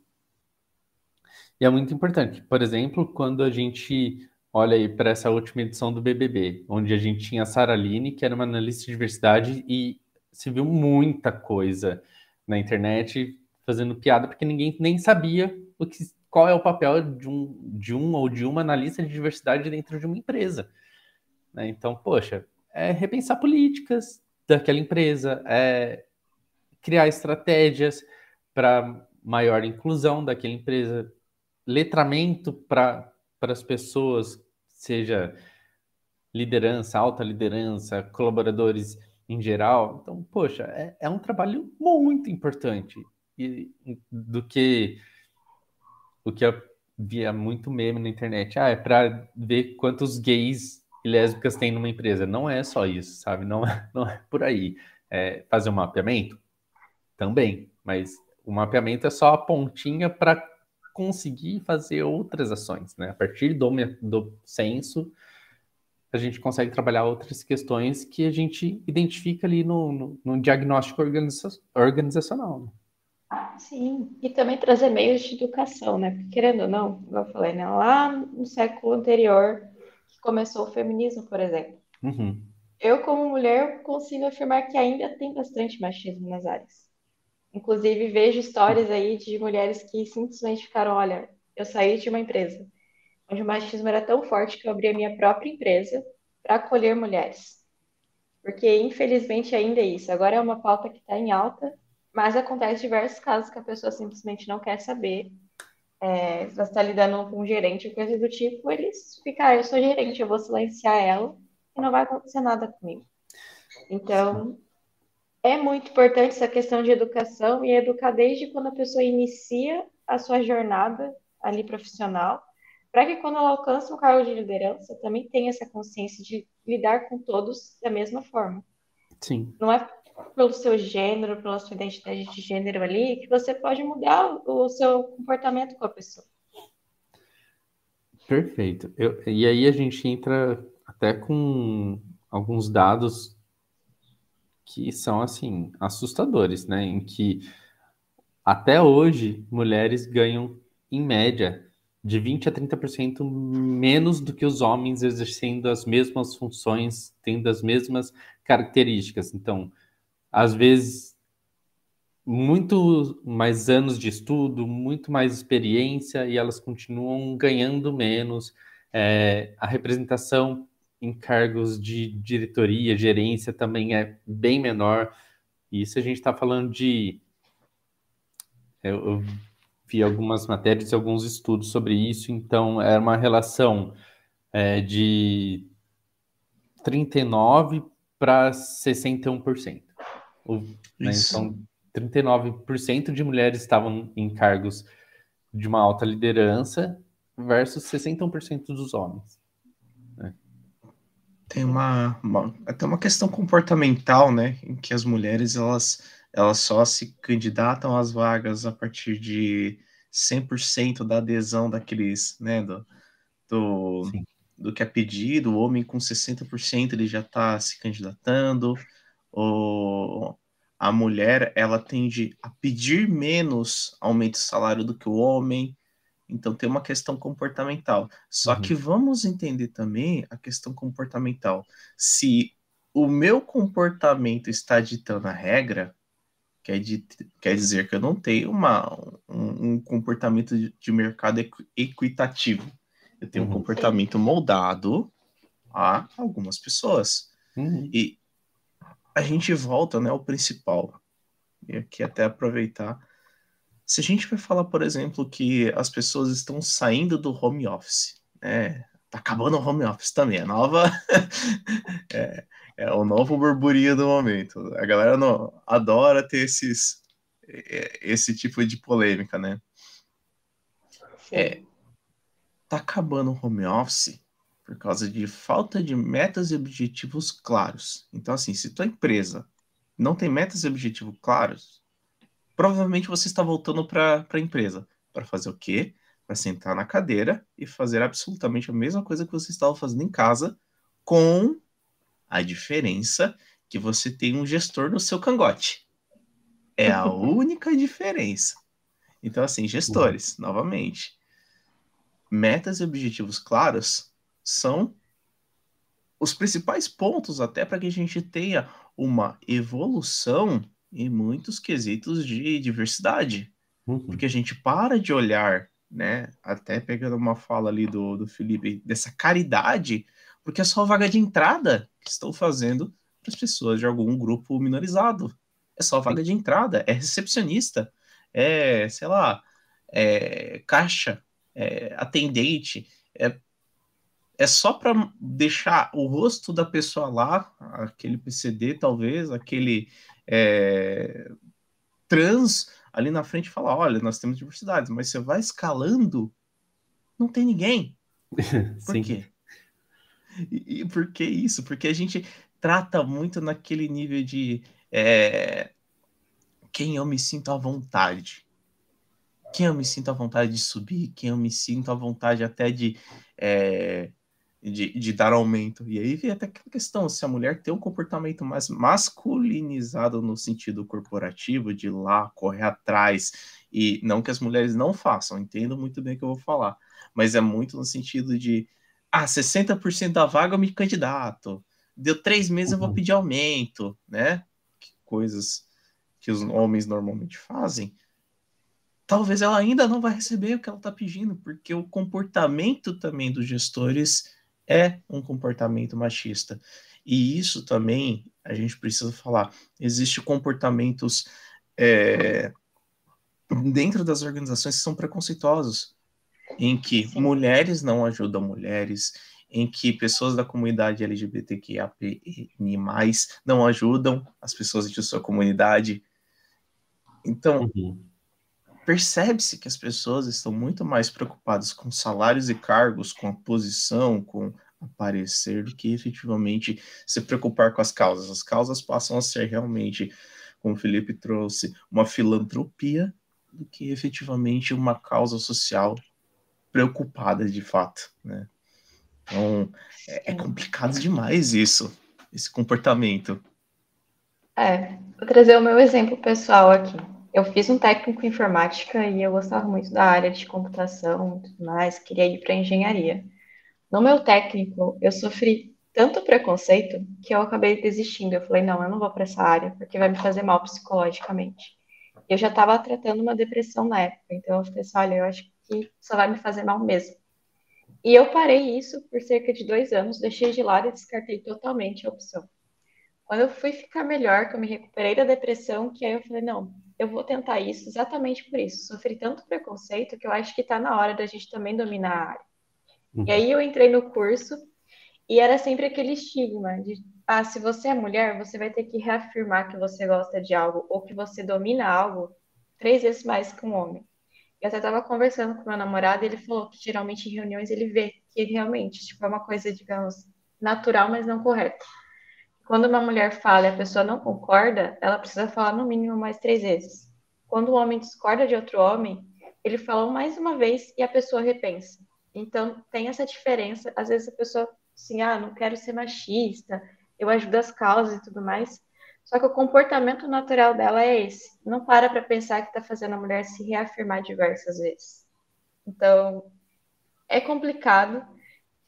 e é muito importante. Por exemplo, quando a gente olha aí para essa última edição do BBB, onde a gente tinha a Sara Line, que era uma analista de diversidade, e se viu muita coisa na internet fazendo piada, porque ninguém nem sabia o que, qual é o papel de um, de um ou de uma analista de diversidade dentro de uma empresa. Né? Então, poxa, é repensar políticas daquela empresa, é criar estratégias para maior inclusão daquela empresa, letramento para as pessoas, seja liderança, alta liderança, colaboradores em geral. Então, poxa, é, é um trabalho muito importante do que o que eu via muito meme na internet. Ah, é para ver quantos gays e lésbicas tem numa empresa. Não é só isso, sabe? Não é, não é por aí. É fazer um mapeamento? Também, mas o mapeamento é só a pontinha para conseguir fazer outras ações, né? A partir do, do censo, a gente consegue trabalhar outras questões que a gente identifica ali no, no, no diagnóstico organiza organizacional.
Sim, e também trazer meios de educação, né? Porque, querendo ou não, como eu falei, né? Lá no século anterior, que começou o feminismo, por exemplo.
Uhum.
Eu, como mulher, consigo afirmar que ainda tem bastante machismo nas áreas. Inclusive, vejo histórias aí de mulheres que simplesmente ficaram: olha, eu saí de uma empresa onde o machismo era tão forte que eu abri a minha própria empresa para acolher mulheres. Porque, infelizmente, ainda é isso. Agora é uma pauta que está em alta mas acontece diversos casos que a pessoa simplesmente não quer saber. é, se você está lidando com um gerente ou coisa do tipo, eles ficam, ah, eu sou gerente, eu vou silenciar ela e não vai acontecer nada comigo. Então, é muito importante essa questão de educação e educar desde quando a pessoa inicia a sua jornada ali profissional, para que quando ela alcança um cargo de liderança, também tenha essa consciência de lidar com todos da mesma forma.
Sim.
Não é pelo seu gênero, pela sua identidade de gênero ali, que você pode mudar o seu comportamento com a pessoa.
Perfeito. Eu, e aí a gente entra até com alguns dados que são assim assustadores, né? Em que até hoje mulheres ganham em média de 20 a 30% menos do que os homens exercendo as mesmas funções, tendo as mesmas características. Então, às vezes muito mais anos de estudo, muito mais experiência e elas continuam ganhando menos. É, a representação em cargos de diretoria, gerência também é bem menor. Isso a gente está falando de. Eu, eu, vi algumas matérias e alguns estudos sobre isso, então era uma relação é, de 39 para 61%. Né, então, 39% de mulheres estavam em cargos de uma alta liderança versus 61% dos homens.
Tem uma, uma, até uma questão comportamental, né, em que as mulheres elas, elas só se candidatam às vagas a partir de 100% da adesão daqueles, né, do, do, do que é pedido, o homem com 60% ele já está se candidatando, o, a mulher ela tende a pedir menos aumento de salário do que o homem, então tem uma questão comportamental. Só uhum. que vamos entender também a questão comportamental. Se o meu comportamento está ditando a regra, quer, de, quer dizer que eu não tenho uma, um, um comportamento de, mercado equ, equitativo. Eu tenho uhum. um comportamento moldado a algumas pessoas. Uhum. E a gente volta né, ao principal. E aqui até aproveitar se a gente vai falar, por exemplo, que as pessoas estão saindo do home office, né? Tá acabando o home office também, a nova. é, é, o novo burburinho do momento. A galera não, adora ter esses, esse tipo de polêmica, né? É, tá acabando o home office por causa de falta de metas e objetivos claros. Então, assim, se tua empresa não tem metas e objetivos claros, provavelmente você está voltando para a empresa. Para fazer o quê? Para sentar na cadeira e fazer absolutamente a mesma coisa que você estava fazendo em casa, com a diferença que você tem um gestor no seu cangote. É a única diferença. Então, assim, gestores, uhum. novamente, metas e objetivos claros são os principais pontos até para que a gente tenha uma evolução em muitos quesitos de diversidade. Uhum. Porque a gente para de olhar, né? Até pegando uma fala ali do, do Felipe, dessa caridade, porque é só vaga de entrada que estão fazendo para as pessoas de algum grupo minorizado. É só vaga de entrada, é recepcionista, é, sei lá, é caixa, é atendente, é, é só para deixar o rosto da pessoa lá, aquele PCD talvez, aquele é, trans ali na frente e falar: olha, nós temos diversidades, mas você vai escalando, não tem ninguém. Por Sim. quê? E, e, por que isso? Porque a gente trata muito naquele nível de é, quem eu me sinto à vontade. Quem eu me sinto à vontade de subir, quem eu me sinto à vontade até de é, de, de dar aumento. E aí vem até aquela questão, se a mulher tem um comportamento mais masculinizado no sentido corporativo, de lá, correr atrás, e não que as mulheres não façam, entendo muito bem o que eu vou falar, mas é muito no sentido de, ah, 60% da vaga eu me candidato, deu três meses eu vou uhum. pedir aumento, né? Que coisas que os homens normalmente fazem, talvez ela ainda não vai receber o que ela está pedindo, porque o comportamento também dos gestores é um comportamento machista. E isso também a gente precisa falar. Existem comportamentos é, dentro das organizações que são preconceituosos, em que
Sim.
mulheres não ajudam mulheres, em que pessoas da comunidade LGBTQIAPN+, não ajudam as pessoas de sua comunidade. Então,
Uhum.
Percebe-se que as pessoas estão muito mais preocupadas com salários e cargos, com a posição, com aparecer, do que efetivamente se preocupar com as causas. As causas passam a ser realmente, como o Felipe trouxe, uma filantropia, do que efetivamente uma causa social preocupada de fato, né? Então, é, é complicado demais isso, esse comportamento.
É, vou trazer o meu exemplo pessoal aqui. Eu fiz um técnico em informática e eu gostava muito da área de computação e tudo mais, queria ir para engenharia. No meu técnico, eu sofri tanto preconceito que eu acabei desistindo. Eu falei, não, eu não vou para essa área, porque vai me fazer mal psicologicamente. Eu já estava tratando uma depressão na época, então eu falei assim, olha, eu acho que só vai me fazer mal mesmo. E eu parei isso por cerca de dois anos, deixei de lado e descartei totalmente a opção. Quando eu fui ficar melhor, que eu me recuperei da depressão, que aí eu falei, não, eu vou tentar isso exatamente por isso. Sofri tanto preconceito que eu acho que está na hora da gente também dominar a área.
Uhum.
E aí eu entrei no curso e era sempre aquele estigma de, ah, se você é mulher, você vai ter que reafirmar que você gosta de algo ou que você domina algo três vezes mais que um homem. Eu até estava conversando com meu namorado e ele falou que geralmente em reuniões ele vê que realmente tipo, é uma coisa, digamos, natural, mas não correta. Quando uma mulher fala e a pessoa não concorda, ela precisa falar no mínimo mais três vezes. Quando o homem discorda de outro homem, ele fala mais uma vez e a pessoa repensa. Então, tem essa diferença. Às vezes a pessoa, assim, ah, não quero ser machista, eu ajudo as causas e tudo mais. Só que o comportamento natural dela é esse. Não para para pensar que está fazendo a mulher se reafirmar diversas vezes. Então, é complicado.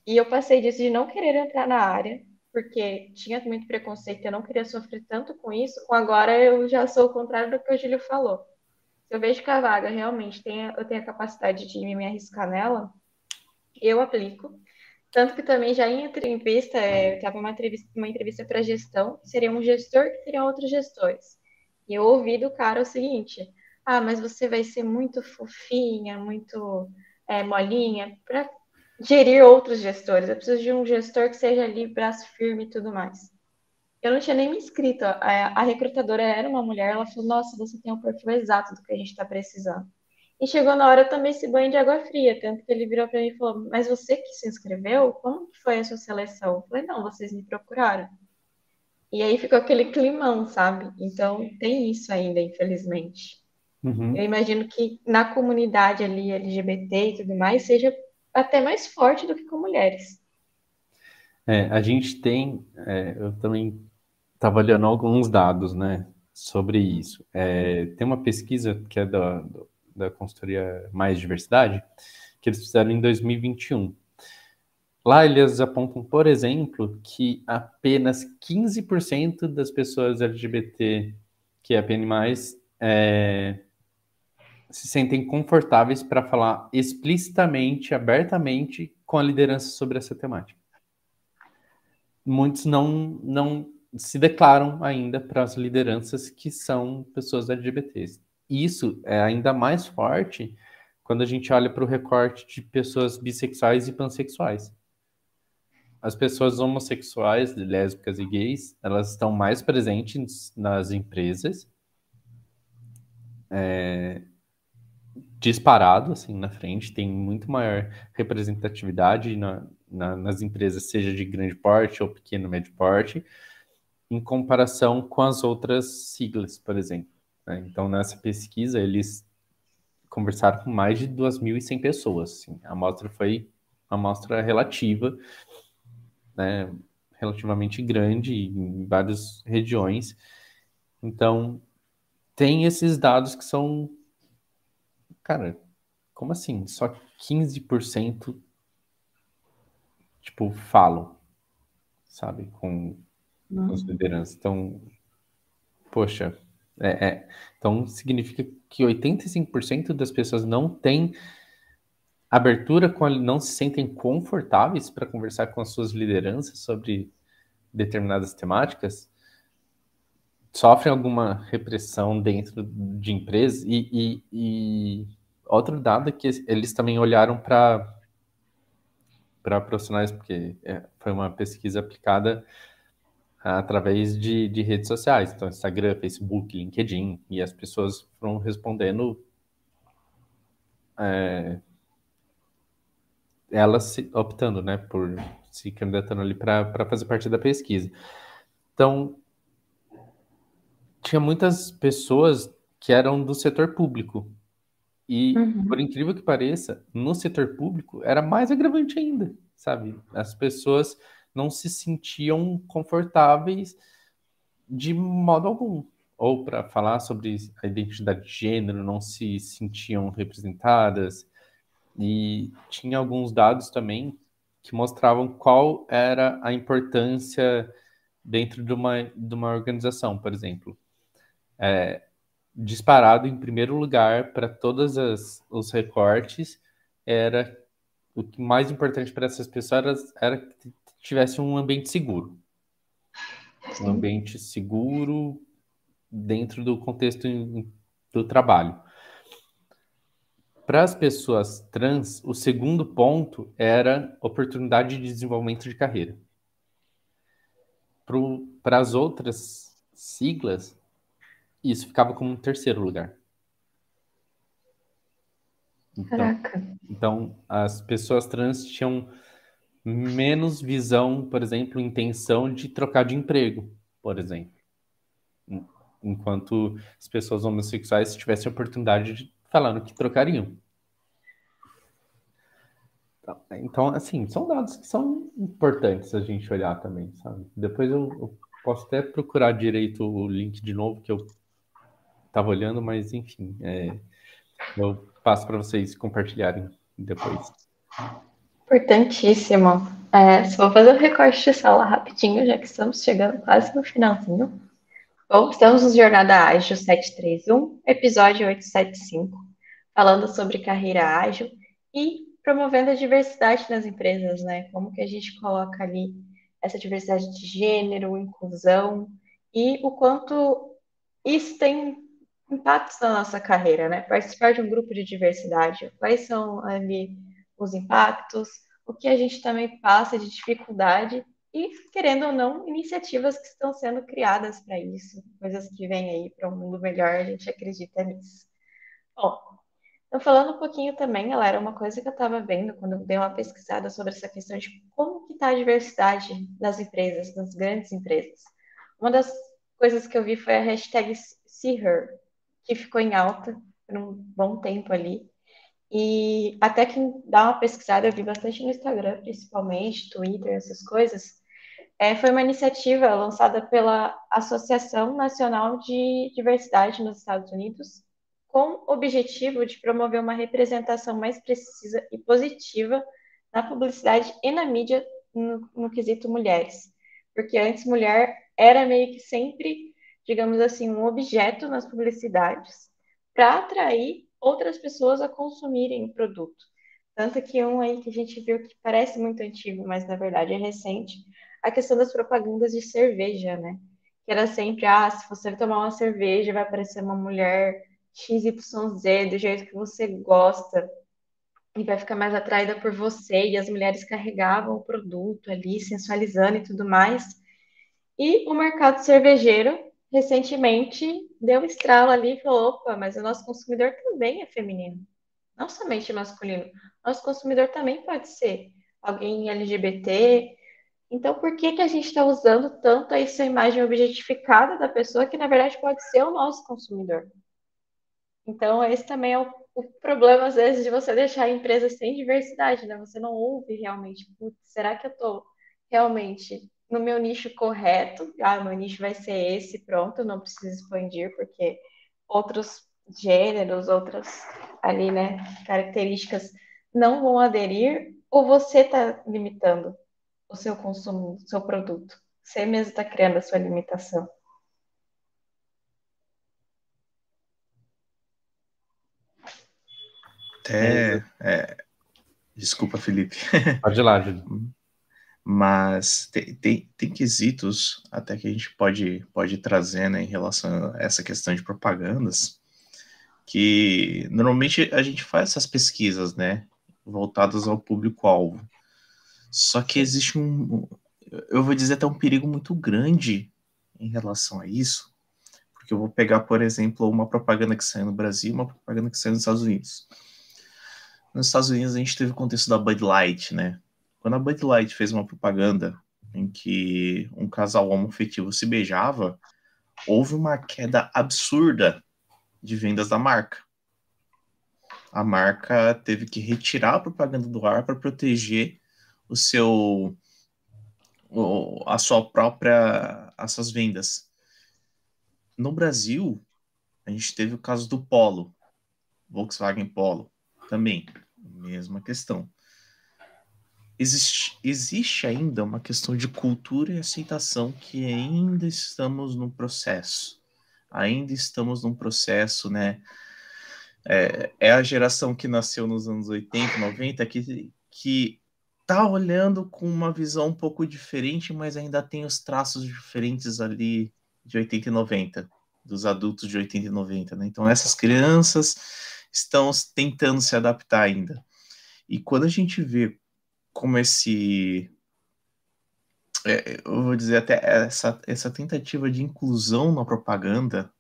E eu passei disso de não querer entrar na área, porque tinha muito preconceito, eu não queria sofrer tanto com isso. Agora eu já sou o contrário do que o Júlio falou. Se eu vejo que a vaga realmente tem, eu tenho a capacidade de me arriscar nela, eu aplico. Tanto que também já em entrevista, é, eu estava uma entrevista, uma entrevista para gestão, seria um gestor que teria outros gestores. E eu ouvi do cara o seguinte: ah, mas você vai ser muito fofinha, muito é, molinha, para gerir outros gestores. Eu preciso de um gestor que seja ali, braço firme e tudo mais. Eu não tinha nem me inscrito. A, a recrutadora era uma mulher, ela falou: Nossa, você tem o perfil exato do que a gente está precisando. E chegou na hora eu tomei esse banho de água fria, tanto que ele virou para mim e falou: Mas você que se inscreveu? Como que foi a sua seleção? Eu falei: Não, vocês me procuraram. E aí ficou aquele climão, sabe? Então tem isso ainda, infelizmente.
Uhum.
Eu imagino que na comunidade ali LGBT e tudo mais seja até mais forte do que com mulheres.
É, a gente tem, é, eu também estava olhando alguns dados, né, sobre isso. É, tem uma pesquisa que é da, da consultoria Mais Diversidade, que eles fizeram em 2021. Lá eles apontam, por exemplo, que apenas 15% das pessoas LGBT que é PN+, é, se sentem confortáveis para falar explicitamente, abertamente com a liderança sobre essa temática. Muitos não, não se declaram ainda para as lideranças que são pessoas LGBTs. Isso é ainda mais forte quando a gente olha para o recorte de pessoas bissexuais e pansexuais. As pessoas homossexuais, lésbicas e gays, elas estão mais presentes nas empresas, é, disparado assim na frente, tem muito maior representatividade na, na, nas empresas, seja de grande porte ou pequeno médio porte, em comparação com as outras siglas, por exemplo. Né? Então, nessa pesquisa, eles conversaram com mais de 2.100 pessoas. Assim. A amostra foi uma amostra relativa, né? relativamente grande em várias regiões. Então, tem esses dados que são Cara, como assim? Só 15% tipo, falam, sabe, com, com as lideranças. Então, poxa, é, é, então significa que 85% das pessoas não têm abertura com não se sentem confortáveis para conversar com as suas lideranças sobre determinadas temáticas. Sofrem alguma repressão dentro de empresas e, e, e outro dado é que eles também olharam para para profissionais porque é, foi uma pesquisa aplicada através de, de redes sociais, então Instagram, Facebook, LinkedIn, e as pessoas foram respondendo é, elas se, optando, né, por se candidatando ali para fazer parte da pesquisa. Então, tinha muitas pessoas que eram do setor público. E, uhum. por incrível que pareça, no setor público era mais agravante ainda, sabe? As pessoas não se sentiam confortáveis de modo algum. Ou para falar sobre a identidade de gênero, não se sentiam representadas. E tinha alguns dados também que mostravam qual era a importância dentro de uma, de uma organização, por exemplo. É, disparado em primeiro lugar para todos os recortes era o que mais importante para essas pessoas era, era que tivesse um ambiente seguro. Um ambiente seguro dentro do contexto do trabalho. Para as pessoas trans, o segundo ponto era oportunidade de desenvolvimento de carreira. Para as outras siglas, isso ficava como um terceiro lugar.
Então, Caraca.
Então, as pessoas trans tinham menos visão, por exemplo, intenção de trocar de emprego, por exemplo. Enquanto as pessoas homossexuais tivessem a oportunidade de falar no que trocariam. Então, assim, são dados que são importantes a gente olhar também, sabe? Depois eu, eu posso até procurar direito o link de novo que eu estava olhando, mas enfim, é, eu passo para vocês compartilharem depois.
Importantíssimo. É, só vou fazer um recorte de sala rapidinho, já que estamos chegando quase no finalzinho. Bom, estamos no Jornada Ágil 731, episódio 875, falando sobre carreira ágil e promovendo a diversidade nas empresas, né? Como que a gente coloca ali essa diversidade de gênero, inclusão e o quanto isso tem impactos na nossa carreira, né? Participar de um grupo de diversidade, quais são ali os impactos, o que a gente também passa de dificuldade e, querendo ou não, iniciativas que estão sendo criadas para isso, coisas que vêm aí para um mundo melhor, a gente acredita nisso. Bom, então falando um pouquinho também, ela era uma coisa que eu estava vendo quando eu dei uma pesquisada sobre essa questão de como que está a diversidade nas empresas, nas grandes empresas. Uma das coisas que eu vi foi a hashtag SeeHer, que ficou em alta por um bom tempo ali. E até quem dá uma pesquisada, eu vi bastante no Instagram, principalmente, Twitter, essas coisas. É, foi uma iniciativa lançada pela Associação Nacional de Diversidade nos Estados Unidos, com o objetivo de promover uma representação mais precisa e positiva na publicidade e na mídia no, no quesito mulheres. Porque antes mulher era meio que sempre, digamos assim, um objeto nas publicidades para atrair outras pessoas a consumirem o produto. Tanto que um aí que a gente viu que parece muito antigo, mas na verdade é recente, a questão das propagandas de cerveja, né? Que era sempre, ah, se você tomar uma cerveja, vai aparecer uma mulher XYZ, do jeito que você gosta, e vai ficar mais atraída por você, e as mulheres carregavam o produto ali, sensualizando e tudo mais. E o mercado cervejeiro recentemente deu um estralo ali e falou: opa, mas o nosso consumidor também é feminino, não somente masculino. Nosso consumidor também pode ser alguém LGBT. Então, por que, que a gente está usando tanto essa imagem objetificada da pessoa que, na verdade, pode ser o nosso consumidor? Então, esse também é o, o problema, às vezes, de você deixar a empresa sem diversidade, né? Você não ouve realmente, será que eu estou realmente no meu nicho correto. Ah, meu nicho vai ser esse, pronto, não preciso expandir, porque outros gêneros, outras ali, né, características não vão aderir, ou você está limitando o seu consumo, o seu produto. Você mesmo está criando a sua limitação.
Até. É, desculpa, Felipe.
Pode ir lá, Júlio.
Mas tem, tem, tem, quesitos até que a gente pode, pode trazer né, em relação a essa questão de propagandas, que normalmente a gente faz essas pesquisas, né, voltadas ao público-alvo. Só que existe um, eu vou dizer até um perigo muito grande em relação a isso, porque eu vou pegar, por exemplo, uma propaganda que saiu no Brasil e uma propaganda que saiu nos Estados Unidos. Nos Estados Unidos a gente teve o contexto da Bud Light, né? Quando a Bud Light fez uma propaganda em que um casal homoafetivo se beijava, houve uma queda absurda de vendas da marca. A marca teve que retirar a propaganda do ar para proteger o seu a sua própria as suas vendas. No Brasil, a gente teve o caso do Polo, Volkswagen Polo, também mesma questão. Existe, existe ainda uma questão de cultura e aceitação que ainda estamos no processo. Ainda estamos num processo, né? É, é a geração que nasceu nos anos 80, 90 que, que tá olhando com uma visão um pouco diferente, mas ainda tem os traços diferentes ali de 80 e 90, dos adultos de 80 e 90, né? Então essas crianças estão tentando se adaptar ainda. E quando a gente vê como esse é, eu vou dizer até essa, essa tentativa de inclusão na propaganda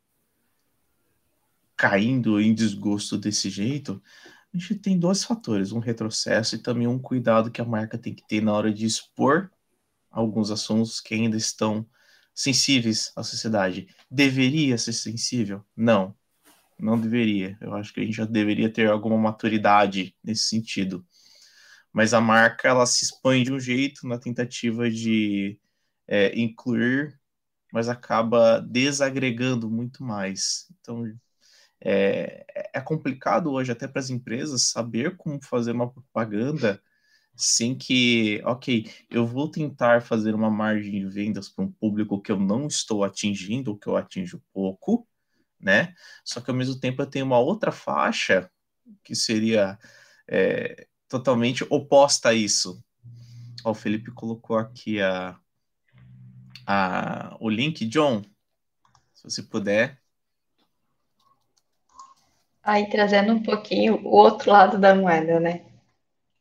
caindo em desgosto desse jeito, a gente tem dois fatores, um retrocesso e também um cuidado que a marca tem que ter na hora de expor alguns assuntos que ainda estão sensíveis à sociedade. Deveria ser sensível? Não, não deveria. Eu acho que a gente já deveria ter alguma maturidade nesse sentido. Mas a marca ela se expõe de um jeito na tentativa de é, incluir, mas acaba desagregando muito mais. Então é, é complicado hoje até para as empresas saber como fazer uma propaganda sem que, ok, eu vou tentar fazer uma margem de vendas para um público que eu não estou atingindo, ou que eu atinjo pouco, né? Só que ao mesmo tempo eu tenho uma outra faixa que seria é, totalmente oposta a isso. Ó, o Felipe colocou aqui a, a, o link, John, se você puder.
Aí trazendo um pouquinho o outro lado da moeda, né?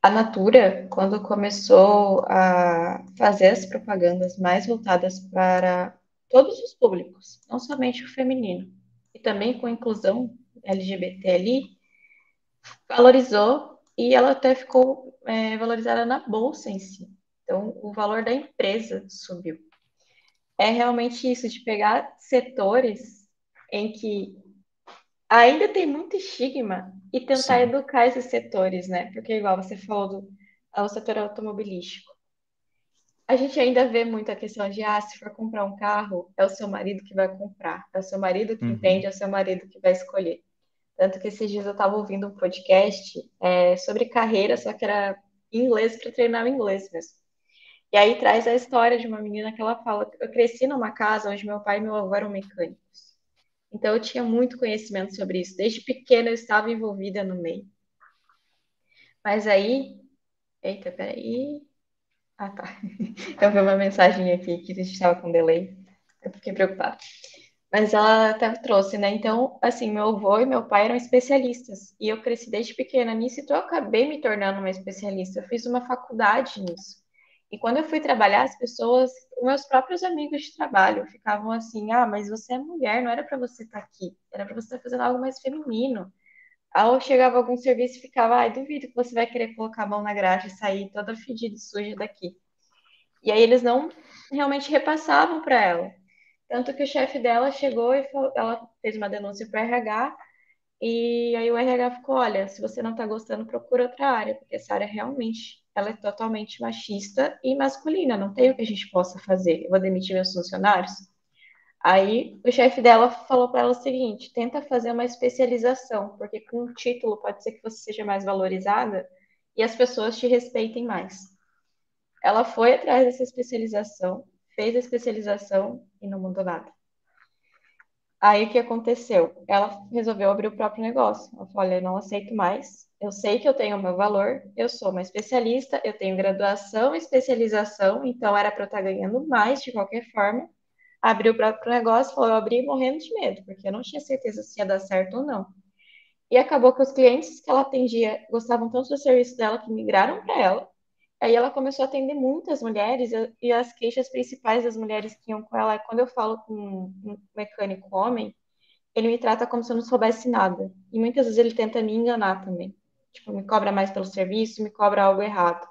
A Natura, quando começou a fazer as propagandas mais voltadas para todos os públicos, não somente o feminino, e também com inclusão LGBT ali, valorizou e ela até ficou é, valorizada na bolsa em si. Então, o valor da empresa subiu. É realmente isso, de pegar setores em que ainda tem muito estigma e tentar Sim. educar esses setores, né? Porque, igual você falou do, do setor automobilístico. A gente ainda vê muito a questão de, ah, se for comprar um carro, é o seu marido que vai comprar, é o seu marido que uhum. entende, é o seu marido que vai escolher. Tanto que esses dias eu estava ouvindo um podcast é, sobre carreira, só que era em inglês para treinar o inglês mesmo. E aí traz a história de uma menina que ela fala: Eu cresci numa casa onde meu pai e meu avô eram mecânicos. Então eu tinha muito conhecimento sobre isso. Desde pequena eu estava envolvida no meio. Mas aí. Eita, peraí. Ah, tá. Eu vi uma mensagem aqui que a gente estava com delay. Eu fiquei preocupada. Mas ela até trouxe, né? Então, assim, meu avô e meu pai eram especialistas. E eu cresci desde pequena nisso, então eu acabei me tornando uma especialista. Eu fiz uma faculdade nisso. E quando eu fui trabalhar, as pessoas, meus próprios amigos de trabalho, ficavam assim: ah, mas você é mulher, não era para você estar tá aqui, era para você estar tá fazendo algo mais feminino. Ao chegava algum serviço, ficava: ai, duvido que você vai querer colocar a mão na grade e sair toda fedida e suja daqui. E aí eles não realmente repassavam para ela. Tanto que o chefe dela chegou e falou, ela fez uma denúncia para o RH, e aí o RH ficou: olha, se você não está gostando, procura outra área, porque essa área realmente ela é totalmente machista e masculina, não tem o que a gente possa fazer. Eu vou demitir meus funcionários? Aí o chefe dela falou para ela o seguinte: tenta fazer uma especialização, porque com o título pode ser que você seja mais valorizada e as pessoas te respeitem mais. Ela foi atrás dessa especialização, fez a especialização e não mudou nada. Aí o que aconteceu? Ela resolveu abrir o próprio negócio. Ela falou: olha, eu não aceito mais eu sei que eu tenho o meu valor, eu sou uma especialista, eu tenho graduação especialização, então era para eu estar ganhando mais de qualquer forma. Abri o próprio negócio, falou, eu abri morrendo de medo, porque eu não tinha certeza se ia dar certo ou não. E acabou que os clientes que ela atendia gostavam tanto do serviço dela que migraram para ela. Aí ela começou a atender muitas mulheres e as queixas principais das mulheres que iam com ela é quando eu falo com um mecânico homem, ele me trata como se eu não soubesse nada. E muitas vezes ele tenta me enganar também. Tipo, me cobra mais pelo serviço, me cobra algo errado.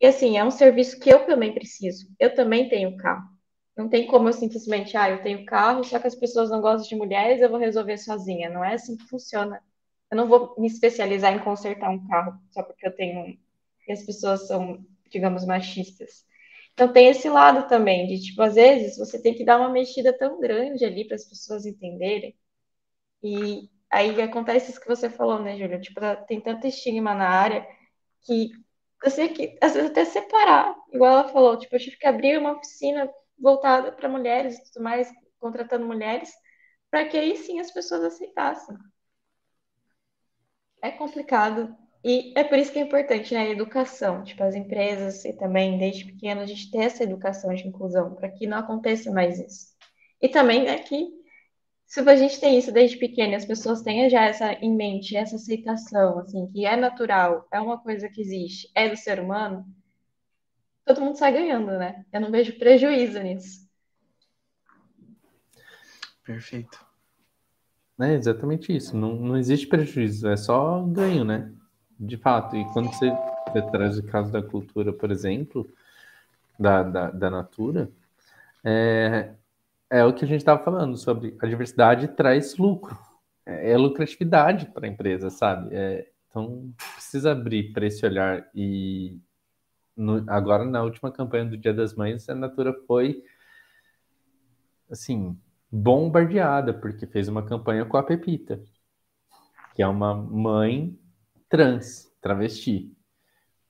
E assim, é um serviço que eu também preciso. Eu também tenho carro. Não tem como eu simplesmente, ah, eu tenho carro, só que as pessoas não gostam de mulheres, eu vou resolver sozinha. Não é assim que funciona. Eu não vou me especializar em consertar um carro só porque eu tenho. E as pessoas são, digamos, machistas. Então tem esse lado também, de tipo, às vezes você tem que dar uma mexida tão grande ali para as pessoas entenderem. E aí acontece isso que você falou, né, Júlia? Tipo, tem tanto estigma na área que você que às vezes até separar, igual ela falou, tipo, eu tive que abrir uma oficina voltada para mulheres e tudo mais, contratando mulheres, para que aí sim as pessoas aceitassem. É complicado. E é por isso que é importante, né, a educação, tipo, as empresas e também, desde pequeno, a gente ter essa educação de inclusão, para que não aconteça mais isso. E também, né, que se a gente tem isso desde pequeno, as pessoas têm já essa em mente, essa aceitação, assim, que é natural, é uma coisa que existe, é do ser humano, todo mundo sai ganhando, né? Eu não vejo prejuízo nisso.
Perfeito.
É exatamente isso. Não, não existe prejuízo, é só ganho, né? De fato. E quando você, você traz o caso da cultura, por exemplo, da, da, da Natura, é, é o que a gente estava falando sobre a diversidade traz lucro. É, é lucratividade para a empresa, sabe? É, então, precisa abrir para esse olhar. E no, agora, na última campanha do Dia das Mães, a Natura foi, assim, bombardeada, porque fez uma campanha com a Pepita, que é uma mãe trans, travesti.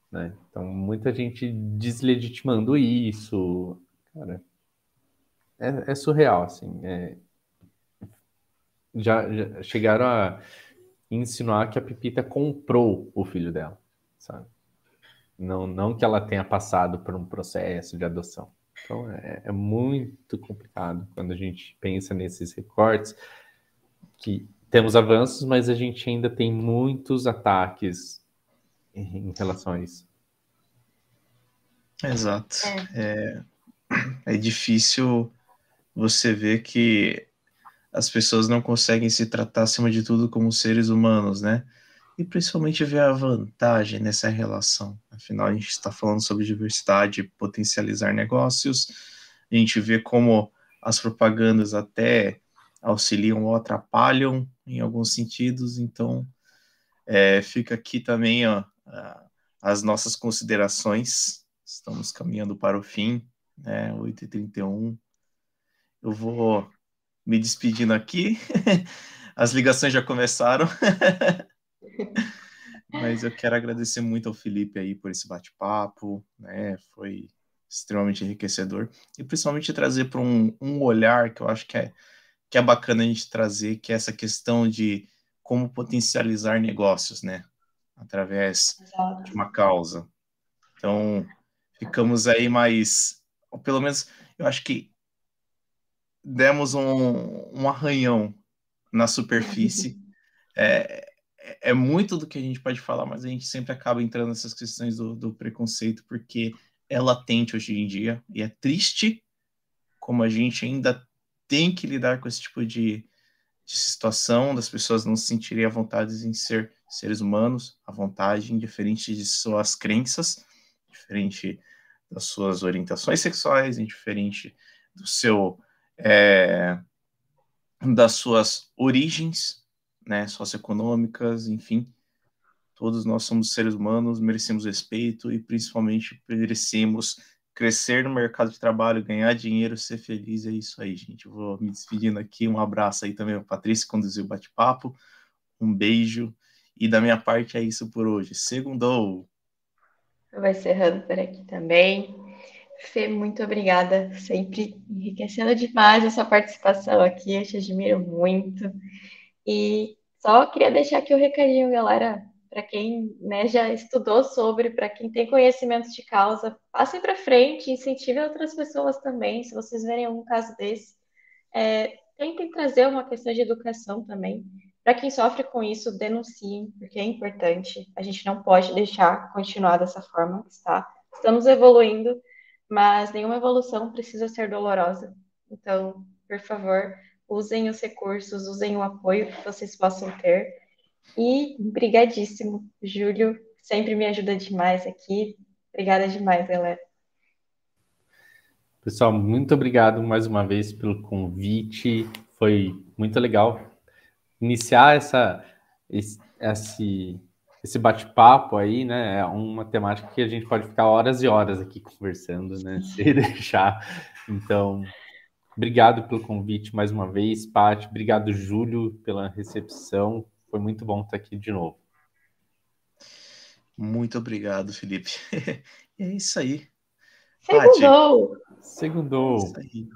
Né? Então, muita gente deslegitimando isso. Cara, é, é surreal, assim. É... Já, já, chegaram a insinuar que a Pepita comprou o filho dela, sabe? Não, não que ela tenha passado por um processo de adoção. Então é, é muito complicado quando a gente pensa nesses recortes, que temos avanços, mas a gente ainda tem muitos ataques em relação a isso.
Exato. É, é, é difícil você ver que as pessoas não conseguem se tratar acima de tudo como seres humanos, né? E principalmente ver a vantagem nessa relação. Afinal, a gente está falando sobre diversidade, potencializar negócios. A gente vê como as propagandas até auxiliam ou atrapalham em alguns sentidos. Então, é, fica aqui também ó, as nossas considerações. Estamos caminhando para o fim, né? 8h31. Eu vou me despedindo aqui. As ligações já começaram. Mas eu quero agradecer muito ao Felipe aí por esse bate-papo, né? Foi extremamente enriquecedor e principalmente trazer para um, um olhar que eu acho que é, que é bacana a gente trazer, que é essa questão de como potencializar negócios, né? Através Exato. de uma causa. Então, ficamos aí mais, pelo menos, eu acho que demos um, um arranhão na superfície. É, é muito do que a gente pode falar, mas a gente sempre acaba entrando nessas questões do, do preconceito, porque é latente hoje em dia, e é triste como a gente ainda tem que lidar com esse tipo de, de situação, das pessoas não se sentirem à vontade em ser seres humanos, à vontade, indiferente de suas crenças, diferente das suas orientações sexuais, indiferente do seu é, das suas origens, né, socioeconômicas, enfim. Todos nós somos seres humanos, merecemos respeito e principalmente merecemos crescer no mercado de trabalho, ganhar dinheiro, ser feliz. É isso aí, gente. Eu vou me despedindo aqui. Um abraço aí também a Patrícia, que conduziu o bate-papo. Um beijo. E da minha parte é isso por hoje. Segundou!
Vai encerrando por aqui também. Fê, muito obrigada. Sempre enriquecendo demais essa participação aqui. Eu te admiro muito. E só queria deixar aqui o um recadinho, galera. Para quem né, já estudou sobre, para quem tem conhecimento de causa, passem para frente, incentivem outras pessoas também. Se vocês verem algum caso desse, é, tentem trazer uma questão de educação também. Para quem sofre com isso, denunciem, porque é importante. A gente não pode deixar continuar dessa forma, está? Estamos evoluindo, mas nenhuma evolução precisa ser dolorosa. Então, por favor, usem os recursos, usem o apoio que vocês possam ter. E brigadíssimo, Júlio, sempre me ajuda demais aqui. Obrigada demais, galera.
Pessoal, muito obrigado mais uma vez pelo convite. Foi muito legal iniciar essa, esse, esse bate-papo aí, né? É uma temática que a gente pode ficar horas e horas aqui conversando, né? Se deixar. Então, obrigado pelo convite mais uma vez, Paty. Obrigado, Júlio, pela recepção. Foi muito bom estar aqui de novo.
Muito obrigado, Felipe. é isso aí.
Segundou!
Segundou! É
isso aí.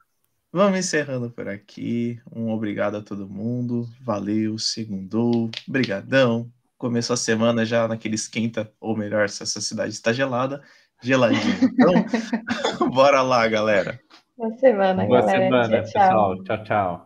Vamos encerrando por aqui. Um obrigado a todo mundo. Valeu, segundou. Brigadão. Começou a semana já naquele esquenta, ou melhor, se essa cidade está gelada, geladinho. Então, bora lá, galera.
Boa semana,
Boa
galera.
semana,
tchau, tchau.
pessoal. Tchau, tchau.